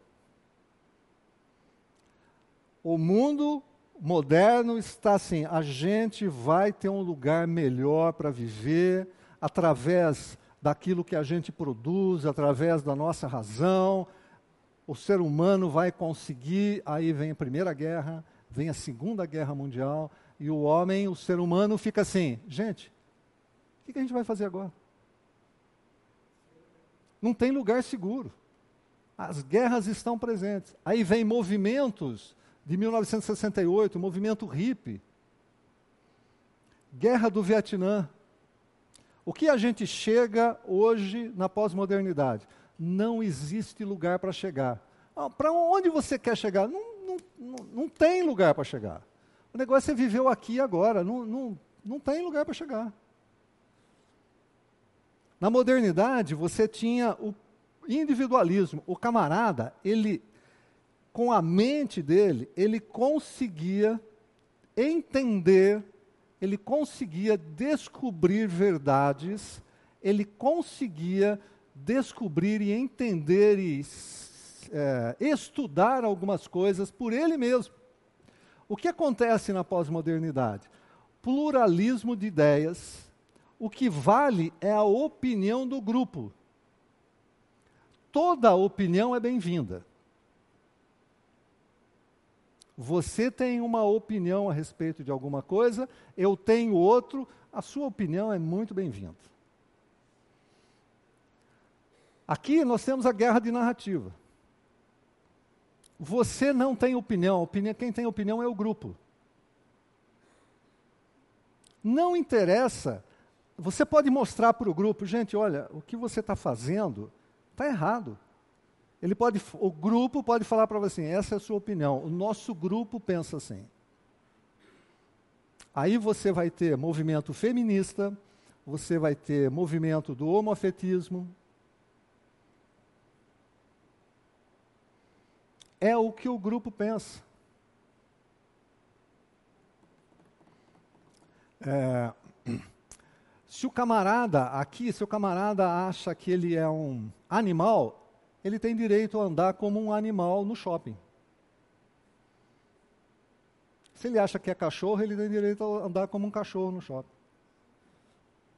O mundo moderno está assim: a gente vai ter um lugar melhor para viver através daquilo que a gente produz, através da nossa razão. O ser humano vai conseguir. Aí vem a Primeira Guerra, vem a Segunda Guerra Mundial, e o homem, o ser humano, fica assim: gente, o que a gente vai fazer agora? Não tem lugar seguro. As guerras estão presentes. Aí vem movimentos de 1968, o movimento hippie, guerra do Vietnã. O que a gente chega hoje na pós-modernidade? Não existe lugar para chegar. Ah, para onde você quer chegar? Não, não, não, tem lugar para chegar. O negócio é viver aqui agora. Não, não, não tem lugar para chegar. Na modernidade, você tinha o individualismo. O camarada, ele com a mente dele, ele conseguia entender, ele conseguia descobrir verdades, ele conseguia descobrir e entender e é, estudar algumas coisas por ele mesmo. O que acontece na pós-modernidade? Pluralismo de ideias. O que vale é a opinião do grupo. Toda opinião é bem-vinda. Você tem uma opinião a respeito de alguma coisa, eu tenho outro, a sua opinião é muito bem-vinda. Aqui nós temos a guerra de narrativa. Você não tem opinião, opinião, quem tem opinião é o grupo. Não interessa, você pode mostrar para o grupo, gente, olha, o que você está fazendo está errado. Ele pode, o grupo pode falar para você, essa é a sua opinião. O nosso grupo pensa assim. Aí você vai ter movimento feminista, você vai ter movimento do homoafetismo. É o que o grupo pensa. É, se o camarada aqui, se o camarada acha que ele é um animal, ele tem direito a andar como um animal no shopping. Se ele acha que é cachorro, ele tem direito a andar como um cachorro no shopping.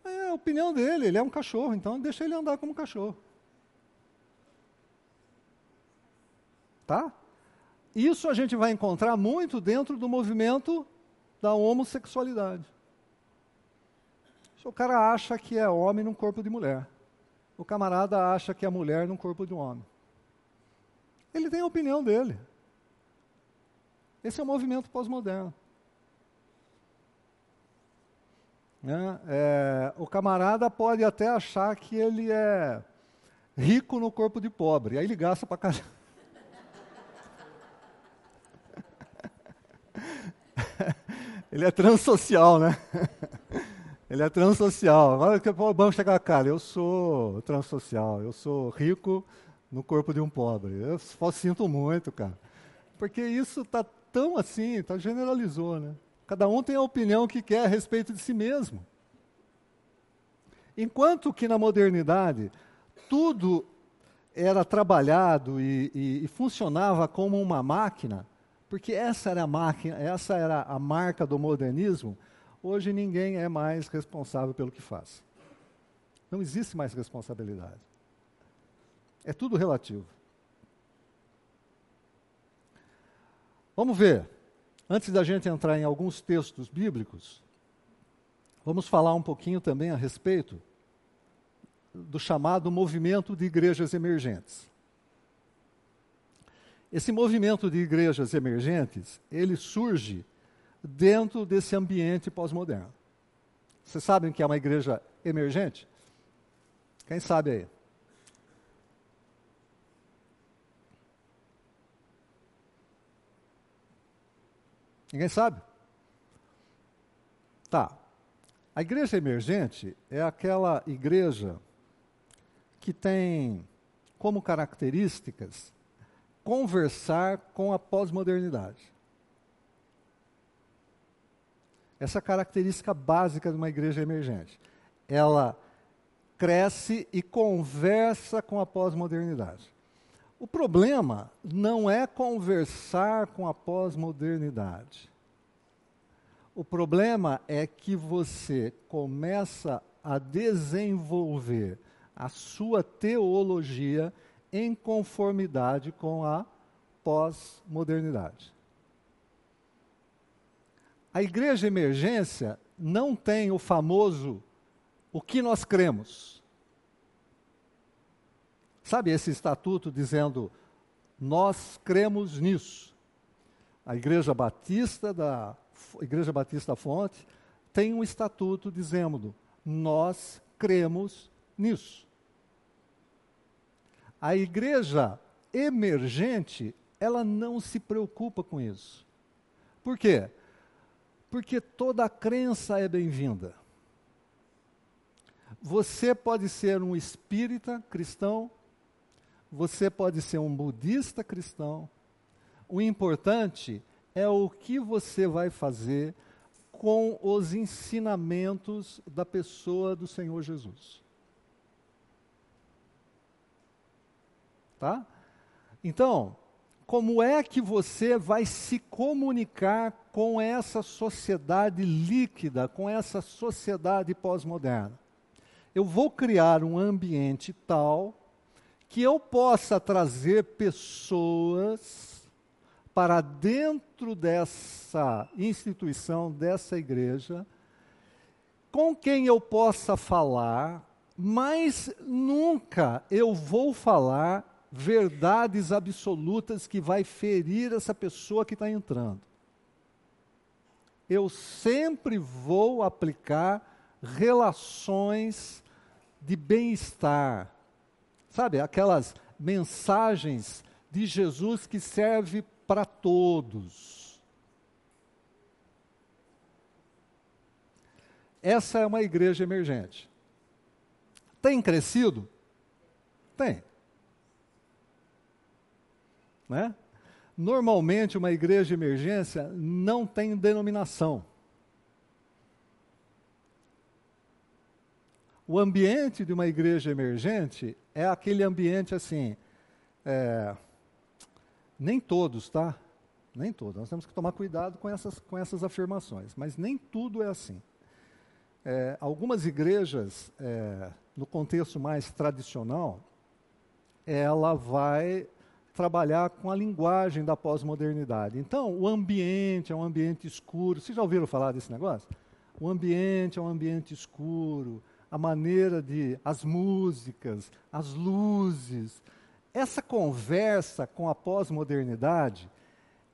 É a opinião dele, ele é um cachorro, então deixa ele andar como um cachorro. Tá? Isso a gente vai encontrar muito dentro do movimento da homossexualidade. O cara acha que é homem num corpo de mulher. O camarada acha que é mulher num corpo de homem. Ele tem a opinião dele. Esse é o movimento pós-moderno. Né? É, o camarada pode até achar que ele é rico no corpo de pobre, aí ele gasta para caramba. ele é transsocial, né? ele é transsocial. Agora vamos chegar, cara, eu sou transsocial, eu sou rico no corpo de um pobre. Eu sinto muito, cara. Porque isso está tão assim, tá, generalizou, né? Cada um tem a opinião que quer a respeito de si mesmo. Enquanto que na modernidade tudo era trabalhado e, e, e, funcionava como uma máquina, porque essa era a máquina, essa era a marca do modernismo, hoje ninguém é mais responsável pelo que faz. Não existe mais responsabilidade. É tudo relativo. Vamos ver. Antes da gente entrar em alguns textos bíblicos, vamos falar um pouquinho também a respeito do chamado movimento de igrejas emergentes. Esse movimento de igrejas emergentes, ele surge dentro desse ambiente pós-moderno. Vocês sabem que é uma igreja emergente? Quem sabe aí? Ninguém sabe? Tá. A igreja emergente é aquela igreja que tem como características conversar com a pós-modernidade. Essa é a característica básica de uma igreja emergente. Ela cresce e conversa com a pós-modernidade. O problema não é conversar com a pós-modernidade. O problema é que você começa a desenvolver a sua teologia em conformidade com a pós-modernidade. A igreja emergência não tem o famoso o que nós cremos. Sabe esse estatuto dizendo nós cremos nisso? A Igreja Batista da Igreja Batista Fonte tem um estatuto dizendo nós cremos nisso. A igreja emergente, ela não se preocupa com isso. Por quê? Porque toda crença é bem-vinda. Você pode ser um espírita cristão você pode ser um budista cristão. O importante é o que você vai fazer com os ensinamentos da pessoa do Senhor Jesus. Tá? Então, como é que você vai se comunicar com essa sociedade líquida, com essa sociedade pós-moderna? Eu vou criar um ambiente tal que eu possa trazer pessoas para dentro dessa instituição, dessa igreja, com quem eu possa falar, mas nunca eu vou falar verdades absolutas que vai ferir essa pessoa que está entrando. Eu sempre vou aplicar relações de bem-estar, Sabe, aquelas mensagens de Jesus que serve para todos. Essa é uma igreja emergente. Tem crescido? Tem. Né? Normalmente, uma igreja de emergência não tem denominação. o ambiente de uma igreja emergente é aquele ambiente assim. É, nem todos, tá? Nem todos. Nós temos que tomar cuidado com essas, com essas afirmações, mas nem tudo é assim. É, algumas igrejas, é, no contexto mais tradicional, ela vai trabalhar com a linguagem da pós-modernidade. Então, o ambiente é um ambiente escuro. Vocês já ouviram falar desse negócio? O ambiente é um ambiente escuro, a maneira de. as músicas, as luzes. Essa conversa com a pós-modernidade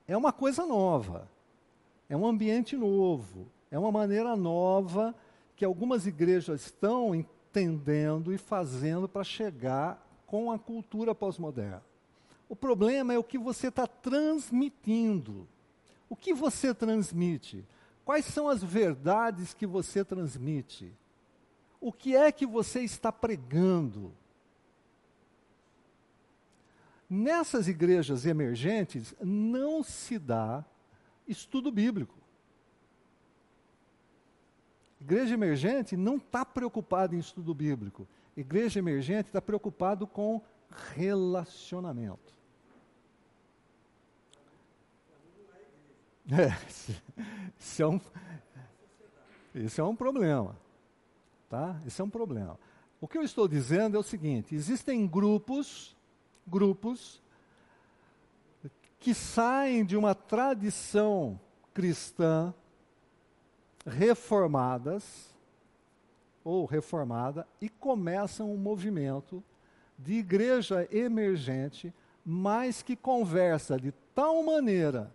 é uma coisa nova, é um ambiente novo, é uma maneira nova que algumas igrejas estão entendendo e fazendo para chegar com a cultura pós-moderna. O problema é o que você está transmitindo. O que você transmite? Quais são as verdades que você transmite? O que é que você está pregando? Nessas igrejas emergentes não se dá estudo bíblico. Igreja emergente não está preocupada em estudo bíblico. Igreja emergente está preocupado com relacionamento. É, isso é um, isso é um problema. Tá? Isso é um problema. O que eu estou dizendo é o seguinte: existem grupos, grupos, que saem de uma tradição cristã reformadas ou reformada e começam um movimento de igreja emergente, mas que conversa de tal maneira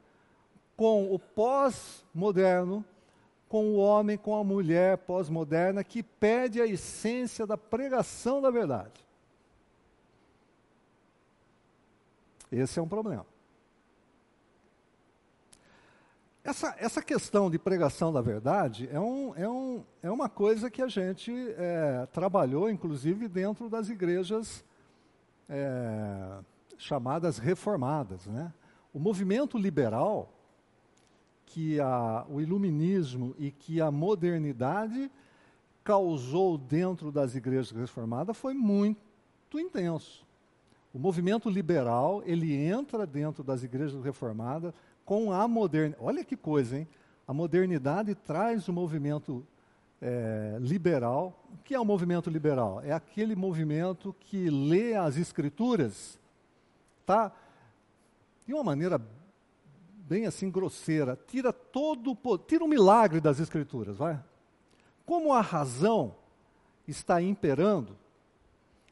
com o pós-moderno, com o homem, com a mulher pós-moderna, que perde a essência da pregação da verdade. Esse é um problema. Essa, essa questão de pregação da verdade é, um, é, um, é uma coisa que a gente é, trabalhou, inclusive, dentro das igrejas é, chamadas reformadas. Né? O movimento liberal, que a, o iluminismo e que a modernidade causou dentro das igrejas reformadas foi muito intenso. O movimento liberal, ele entra dentro das igrejas reformadas com a modernidade. Olha que coisa, hein? A modernidade traz o movimento é, liberal. O que é o movimento liberal? É aquele movimento que lê as escrituras, tá? De uma maneira bem assim grosseira, tira todo o tira o milagre das escrituras, vai. Como a razão está imperando,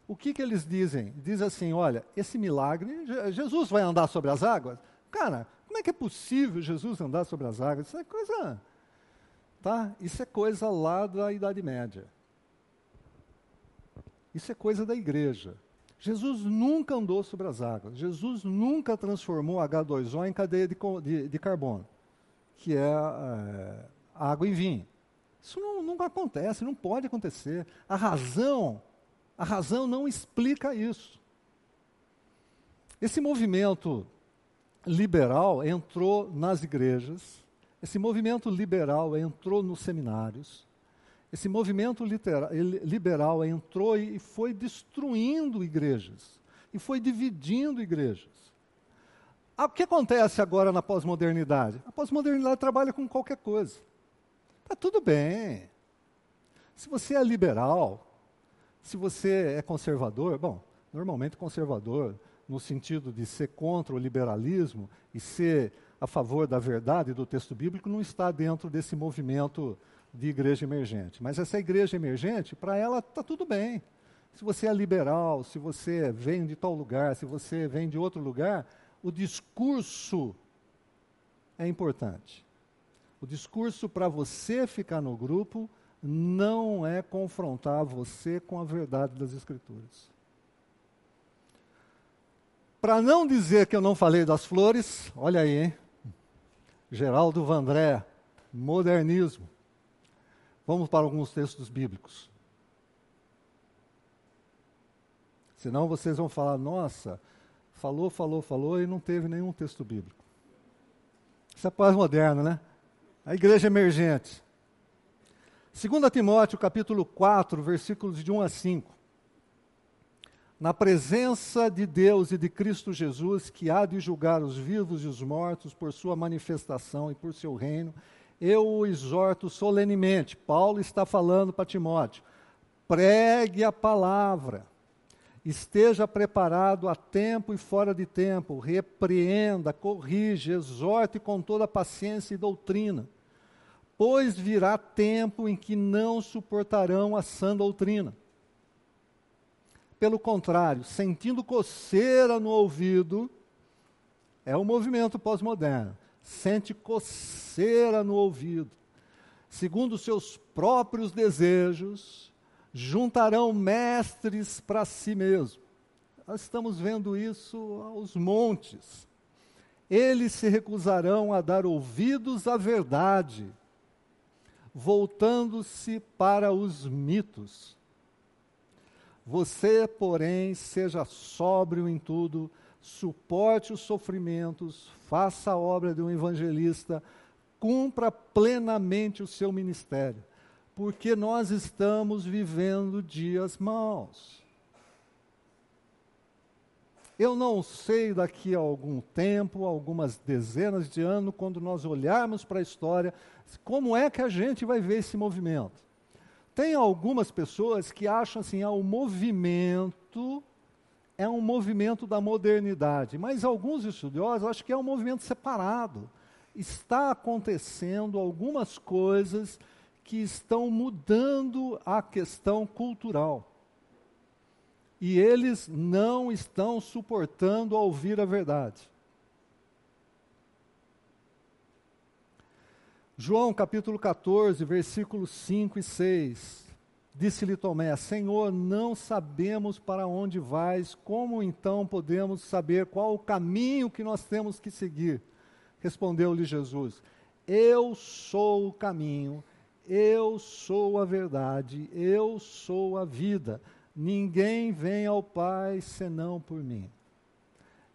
o que que eles dizem? Diz assim, olha, esse milagre, Jesus vai andar sobre as águas? Cara, como é que é possível Jesus andar sobre as águas? Isso é coisa, tá? Isso é coisa lá da Idade Média. Isso é coisa da igreja. Jesus nunca andou sobre as águas. Jesus nunca transformou H2O em cadeia de, de, de carbono, que é, é, água em vinho. Isso não, não acontece, não pode acontecer. A razão, a razão não explica isso. Esse movimento liberal entrou nas igrejas, esse movimento liberal entrou nos seminários, esse movimento liberal entrou e foi destruindo igrejas, e foi dividindo igrejas. Ah, o que acontece agora na pós-modernidade? A pós-modernidade trabalha com qualquer coisa. Está tudo bem. Se você é liberal, se você é conservador, bom, normalmente conservador, no sentido de ser contra o liberalismo e ser a favor da verdade do texto bíblico, não está dentro desse movimento de igreja emergente. Mas essa igreja emergente, para ela está tudo bem. Se você é liberal, se você vem de tal lugar, se você vem de outro lugar, o discurso é importante. O discurso para você ficar no grupo não é confrontar você com a verdade das Escrituras. Para não dizer que eu não falei das flores, olha aí, hein? Geraldo Vandré, modernismo. Vamos para alguns textos bíblicos. Senão vocês vão falar, nossa, falou, falou, falou e não teve nenhum texto bíblico. Isso é pós-moderno, né? A igreja emergente. 2 Timóteo capítulo 4, versículos de 1 a 5. Na presença de Deus e de Cristo Jesus, que há de julgar os vivos e os mortos por sua manifestação e por seu reino, eu o exorto solenemente. Paulo está falando para Timóteo: pregue a palavra, esteja preparado a tempo e fora de tempo, repreenda, corrige, exorte com toda paciência e doutrina. Pois virá tempo em que não suportarão a sã doutrina. Pelo contrário, sentindo coceira no ouvido, é o movimento pós-moderno, sente coceira no ouvido, segundo seus próprios desejos, juntarão mestres para si mesmo. Nós estamos vendo isso aos montes. Eles se recusarão a dar ouvidos à verdade voltando-se para os mitos. Você, porém, seja sóbrio em tudo, suporte os sofrimentos, faça a obra de um evangelista, cumpra plenamente o seu ministério, porque nós estamos vivendo dias maus. Eu não sei daqui a algum tempo, algumas dezenas de anos, quando nós olharmos para a história, como é que a gente vai ver esse movimento. Tem algumas pessoas que acham assim, ah, o movimento é um movimento da modernidade, mas alguns estudiosos acham que é um movimento separado. Está acontecendo algumas coisas que estão mudando a questão cultural e eles não estão suportando ouvir a verdade. João capítulo 14, versículos 5 e 6. Disse-lhe Tomé: Senhor, não sabemos para onde vais, como então podemos saber qual o caminho que nós temos que seguir? Respondeu-lhe Jesus: Eu sou o caminho, eu sou a verdade, eu sou a vida. Ninguém vem ao Pai senão por mim.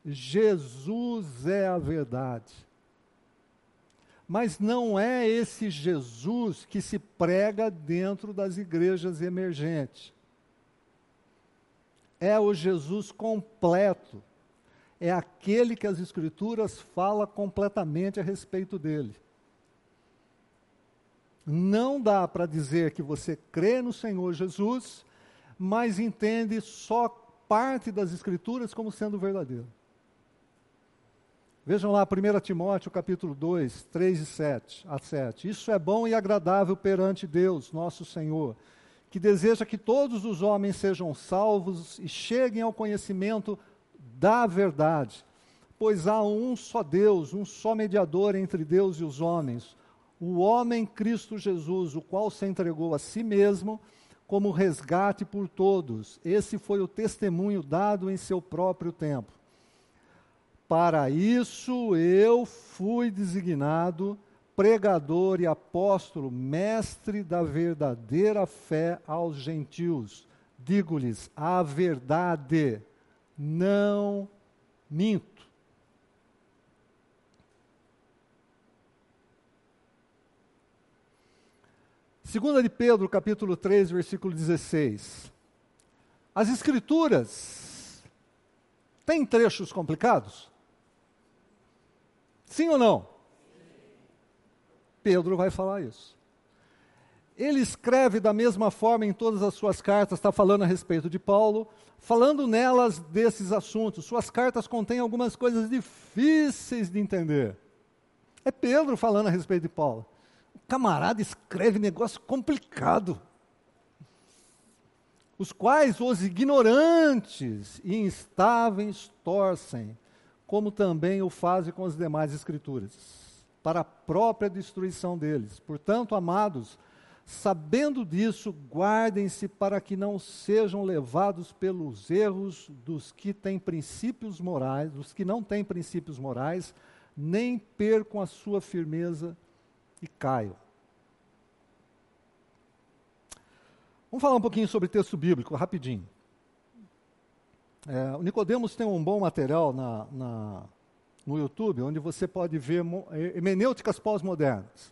Jesus é a verdade. Mas não é esse Jesus que se prega dentro das igrejas emergentes. É o Jesus completo. É aquele que as Escrituras falam completamente a respeito dele. Não dá para dizer que você crê no Senhor Jesus mas entende só parte das Escrituras como sendo verdadeiro. Vejam lá 1 Timóteo capítulo 2, 3 e 7, a 7. Isso é bom e agradável perante Deus, nosso Senhor, que deseja que todos os homens sejam salvos e cheguem ao conhecimento da verdade. Pois há um só Deus, um só mediador entre Deus e os homens, o homem Cristo Jesus, o qual se entregou a si mesmo como resgate por todos. Esse foi o testemunho dado em seu próprio tempo. Para isso eu fui designado pregador e apóstolo, mestre da verdadeira fé aos gentios. Digo-lhes a verdade, não minto. Segunda de Pedro, capítulo 3, versículo 16. As escrituras têm trechos complicados? Sim ou não? Pedro vai falar isso. Ele escreve da mesma forma em todas as suas cartas, está falando a respeito de Paulo, falando nelas desses assuntos. Suas cartas contêm algumas coisas difíceis de entender. É Pedro falando a respeito de Paulo camarada escreve negócio complicado, os quais os ignorantes e instáveis torcem, como também o fazem com as demais escrituras, para a própria destruição deles. Portanto, amados, sabendo disso, guardem-se para que não sejam levados pelos erros dos que têm princípios morais, dos que não têm princípios morais, nem percam a sua firmeza e caiam. Vamos falar um pouquinho sobre texto bíblico, rapidinho. É, o Nicodemos tem um bom material na, na, no YouTube, onde você pode ver hermenêuticas pós-modernas.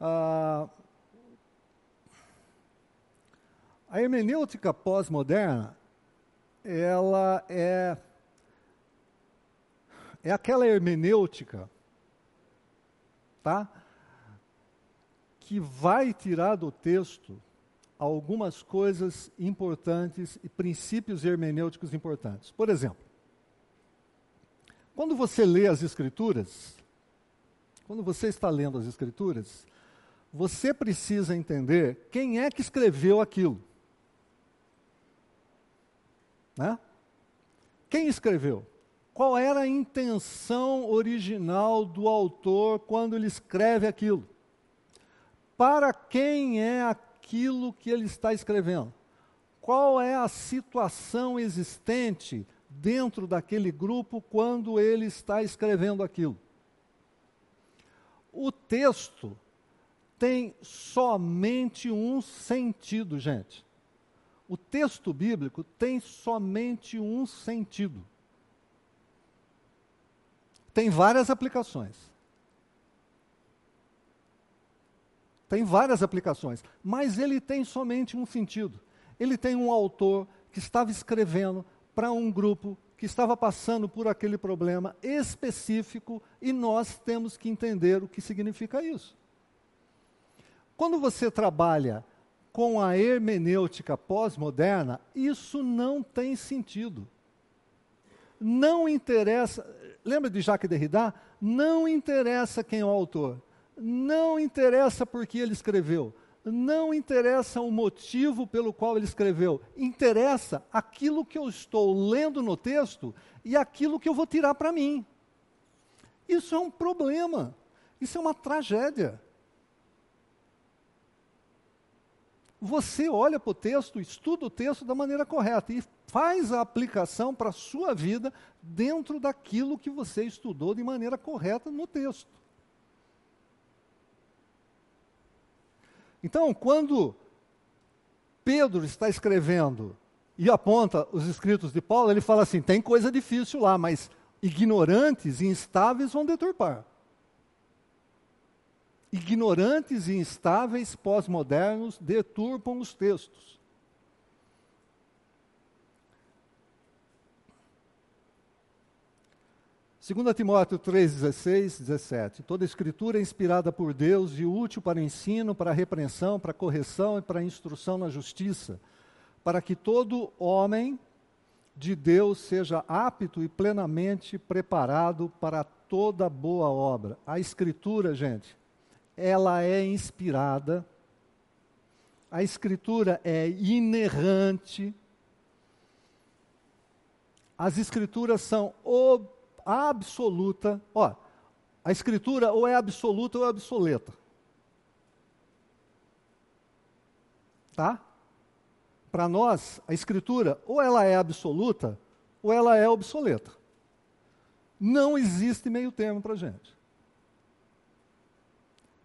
Ah, a hermenêutica pós-moderna, ela é, é aquela hermenêutica, tá? Que vai tirar do texto algumas coisas importantes e princípios hermenêuticos importantes. Por exemplo, quando você lê as Escrituras, quando você está lendo as Escrituras, você precisa entender quem é que escreveu aquilo. Né? Quem escreveu? Qual era a intenção original do autor quando ele escreve aquilo? Para quem é aquilo que ele está escrevendo? Qual é a situação existente dentro daquele grupo quando ele está escrevendo aquilo? O texto tem somente um sentido, gente. O texto bíblico tem somente um sentido. Tem várias aplicações. Tem várias aplicações, mas ele tem somente um sentido. Ele tem um autor que estava escrevendo para um grupo que estava passando por aquele problema específico e nós temos que entender o que significa isso. Quando você trabalha com a hermenêutica pós-moderna, isso não tem sentido. Não interessa, lembra de Jacques Derrida? Não interessa quem é o autor, não interessa por que ele escreveu, não interessa o motivo pelo qual ele escreveu, interessa aquilo que eu estou lendo no texto e aquilo que eu vou tirar para mim. Isso é um problema, isso é uma tragédia. você olha para o texto, estuda o texto da maneira correta e faz a aplicação para a sua vida dentro daquilo que você estudou de maneira correta no texto. Então, quando Pedro está escrevendo e aponta os escritos de Paulo, ele fala assim: tem coisa difícil lá, mas ignorantes e instáveis vão deturpar ignorantes e instáveis pós-modernos deturpam os textos. Segundo Timóteo 3, 16, 17, toda escritura é inspirada por Deus e útil para ensino, para repreensão, para correção e para instrução na justiça, para que todo homem de Deus seja apto e plenamente preparado para toda boa obra. A escritura, gente, ela é inspirada, a escritura é inerrante, as escrituras são absoluta, ó, a escritura ou é absoluta ou é obsoleta. Tá? Para nós, a escritura ou ela é absoluta ou ela é obsoleta. Não existe meio termo para gente.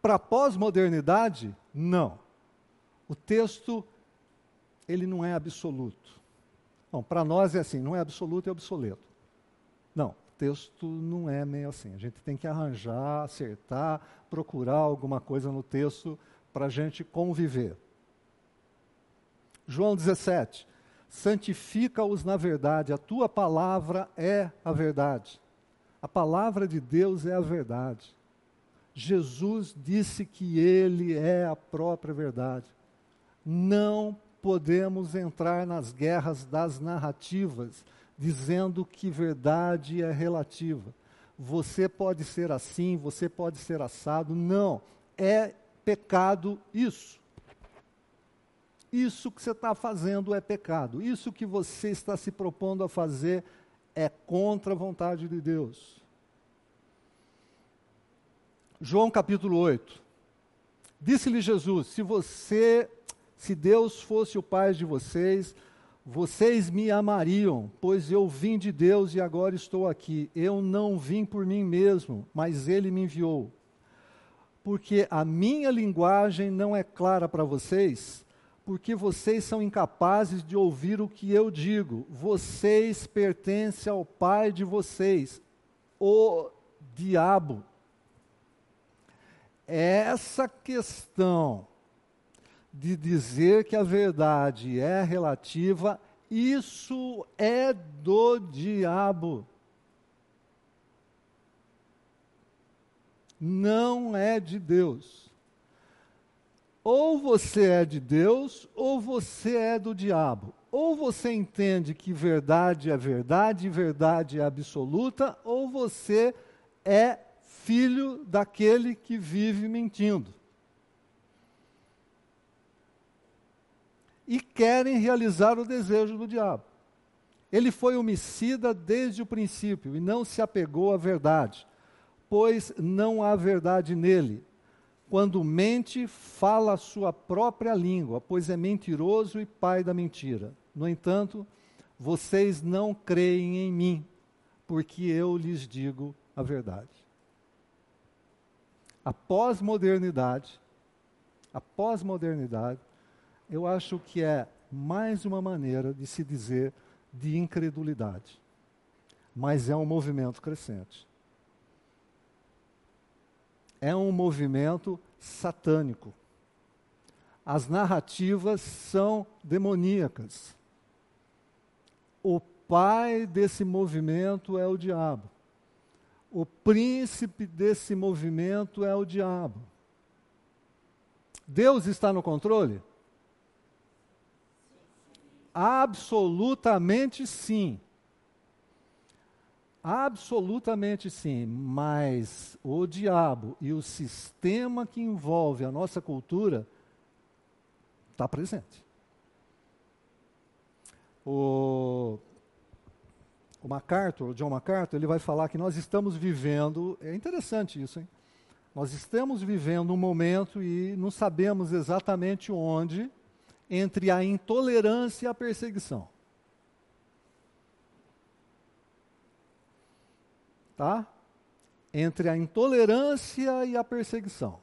Para a pós-modernidade, não. O texto, ele não é absoluto. Bom, para nós é assim, não é absoluto, é obsoleto. Não, texto não é meio assim. A gente tem que arranjar, acertar, procurar alguma coisa no texto para a gente conviver. João 17. Santifica-os na verdade, a tua palavra é a verdade. A palavra de Deus é a verdade. Jesus disse que Ele é a própria verdade. Não podemos entrar nas guerras das narrativas dizendo que verdade é relativa. Você pode ser assim, você pode ser assado. Não. É pecado isso. Isso que você está fazendo é pecado. Isso que você está se propondo a fazer é contra a vontade de Deus. João capítulo 8. Disse-lhe Jesus: Se você, se Deus fosse o Pai de vocês, vocês me amariam, pois eu vim de Deus e agora estou aqui. Eu não vim por mim mesmo, mas Ele me enviou. Porque a minha linguagem não é clara para vocês, porque vocês são incapazes de ouvir o que eu digo. Vocês pertencem ao pai de vocês, o diabo essa questão de dizer que a verdade é relativa, isso é do diabo. Não é de Deus. Ou você é de Deus, ou você é do diabo. Ou você entende que verdade é verdade, verdade é absoluta, ou você é filho daquele que vive mentindo. E querem realizar o desejo do diabo. Ele foi homicida desde o princípio e não se apegou à verdade, pois não há verdade nele. Quando mente, fala a sua própria língua, pois é mentiroso e pai da mentira. No entanto, vocês não creem em mim, porque eu lhes digo a verdade. A pós-modernidade, a pós-modernidade, eu acho que é mais uma maneira de se dizer de incredulidade. Mas é um movimento crescente. É um movimento satânico. As narrativas são demoníacas. O pai desse movimento é o diabo. O príncipe desse movimento é o diabo. Deus está no controle? Absolutamente sim. Absolutamente sim, mas o diabo e o sistema que envolve a nossa cultura está presente. O, o MacArthur, o John MacArthur, ele vai falar que nós estamos vivendo, é interessante isso, hein? Nós estamos vivendo um momento e não sabemos exatamente onde, entre a intolerância e a perseguição. Tá? Entre a intolerância e a perseguição.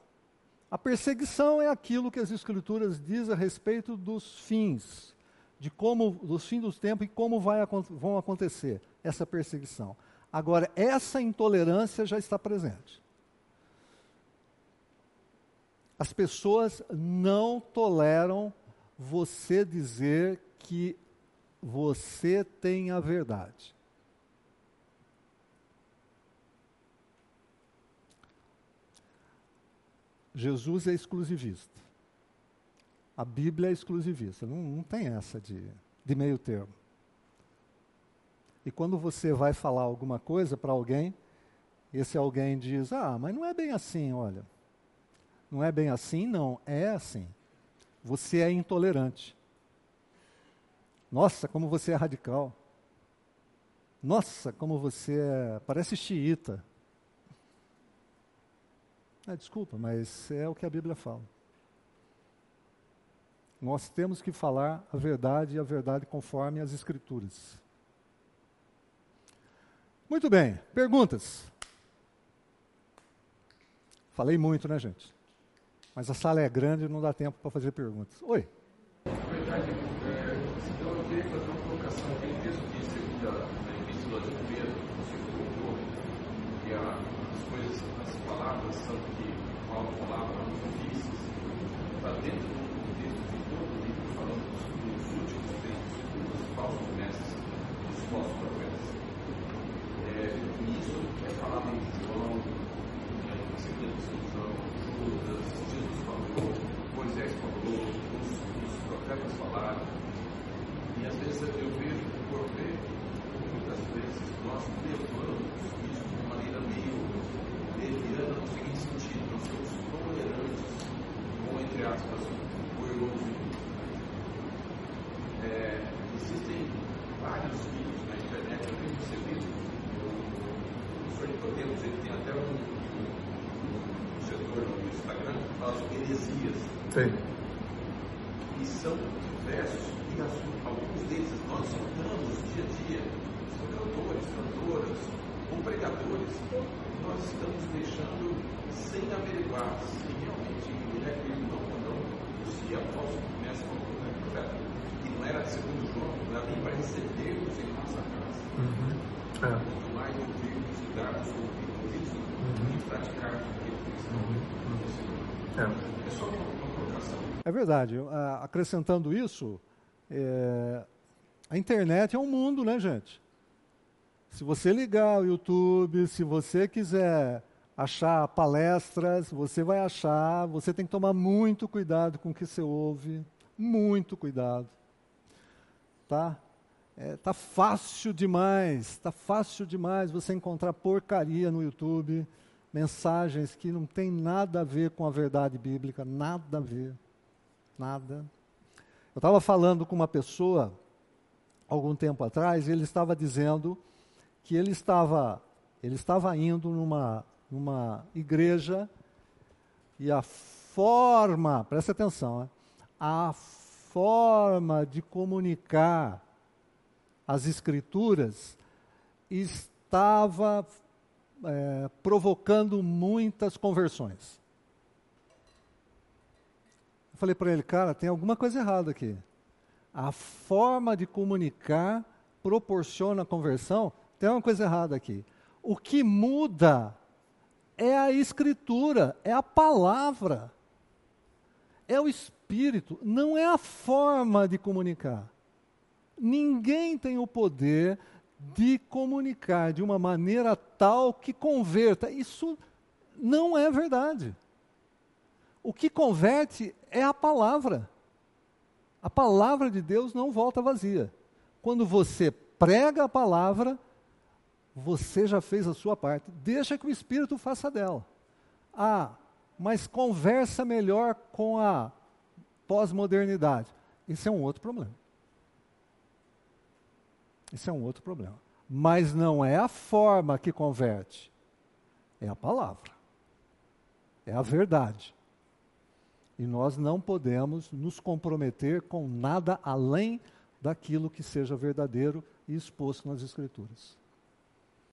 A perseguição é aquilo que as escrituras dizem a respeito dos fins, de como dos fins dos tempos e como vai, vão acontecer essa perseguição. Agora, essa intolerância já está presente. As pessoas não toleram você dizer que você tem a verdade. Jesus é exclusivista. A Bíblia é exclusivista. Não, não tem essa de, de meio termo. E quando você vai falar alguma coisa para alguém, esse alguém diz: Ah, mas não é bem assim, olha. Não é bem assim, não. É assim. Você é intolerante. Nossa, como você é radical. Nossa, como você é. Parece xiita. Ah, desculpa, mas é o que a Bíblia fala. Nós temos que falar a verdade e a verdade conforme as Escrituras. Muito bem, perguntas. Falei muito, né, gente? Mas a sala é grande e não dá tempo para fazer perguntas. Oi.
Na verdade, é, então eu queria fazer uma colocação. Aquele texto de segunda, da epístola de Pedro, você colocou, que a coisas, as palavras são que Paulo falava difíceis, está dentro do contexto de todo o livro falando dos, últimos tempos, dos falsos mestres, dos falsos profetas. É, isso é falado em João, é, em segunda de São João, Judas, Jesus falou, Moisés falou, os, os profetas falaram. E às vezes eu vejo por ver, muitas vezes nós levamos isso de uma maneira meio leviana no seguinte sentido, nós somos tolerantes com, entre aspas, o irmãozinho. É, existem vários vídeos na internet, eu tenho percebido, o professor Nicodemus, ele tem até um, um, um setor no Instagram que fala sobre heresias.
Sim.
E são diversos, e as, alguns deles nós escutamos dia a dia, são cantores, cantoras, ou pregadores nós estamos deixando sem averiguar se realmente ele é filho não ou não, ou se é falso promessa ou não é profeta. E não era segundo João, não era nem para recebermos em nossa casa. Uhum. É. Quanto mais ouvirmos e darmos ouvidos uhum. e praticarmos o que ele fez.
É. verdade. Acrescentando isso, é, a internet é um mundo, né, gente? Se você ligar o YouTube, se você quiser achar palestras, você vai achar, você tem que tomar muito cuidado com o que você ouve, muito cuidado. Tá? É, tá fácil demais, tá fácil demais você encontrar porcaria no YouTube, mensagens que não tem nada a ver com a verdade bíblica, nada a ver, nada. Eu estava falando com uma pessoa algum tempo atrás e ele estava dizendo que ele estava ele estava indo numa numa igreja e a forma, presta atenção, né? a forma de comunicar as escrituras estava é, provocando muitas conversões. Eu falei para ele, cara, tem alguma coisa errada aqui. A forma de comunicar proporciona conversão, tem uma coisa errada aqui. O que muda é a escritura, é a palavra, é o espírito, não é a forma de comunicar. Ninguém tem o poder de comunicar de uma maneira tal que converta. Isso não é verdade. O que converte é a palavra. A palavra de Deus não volta vazia. Quando você prega a palavra, você já fez a sua parte. Deixa que o Espírito faça dela. Ah, mas conversa melhor com a pós-modernidade. Isso é um outro problema. Isso é um outro problema. Mas não é a forma que converte, é a palavra, é a verdade. E nós não podemos nos comprometer com nada além daquilo que seja verdadeiro e exposto nas Escrituras.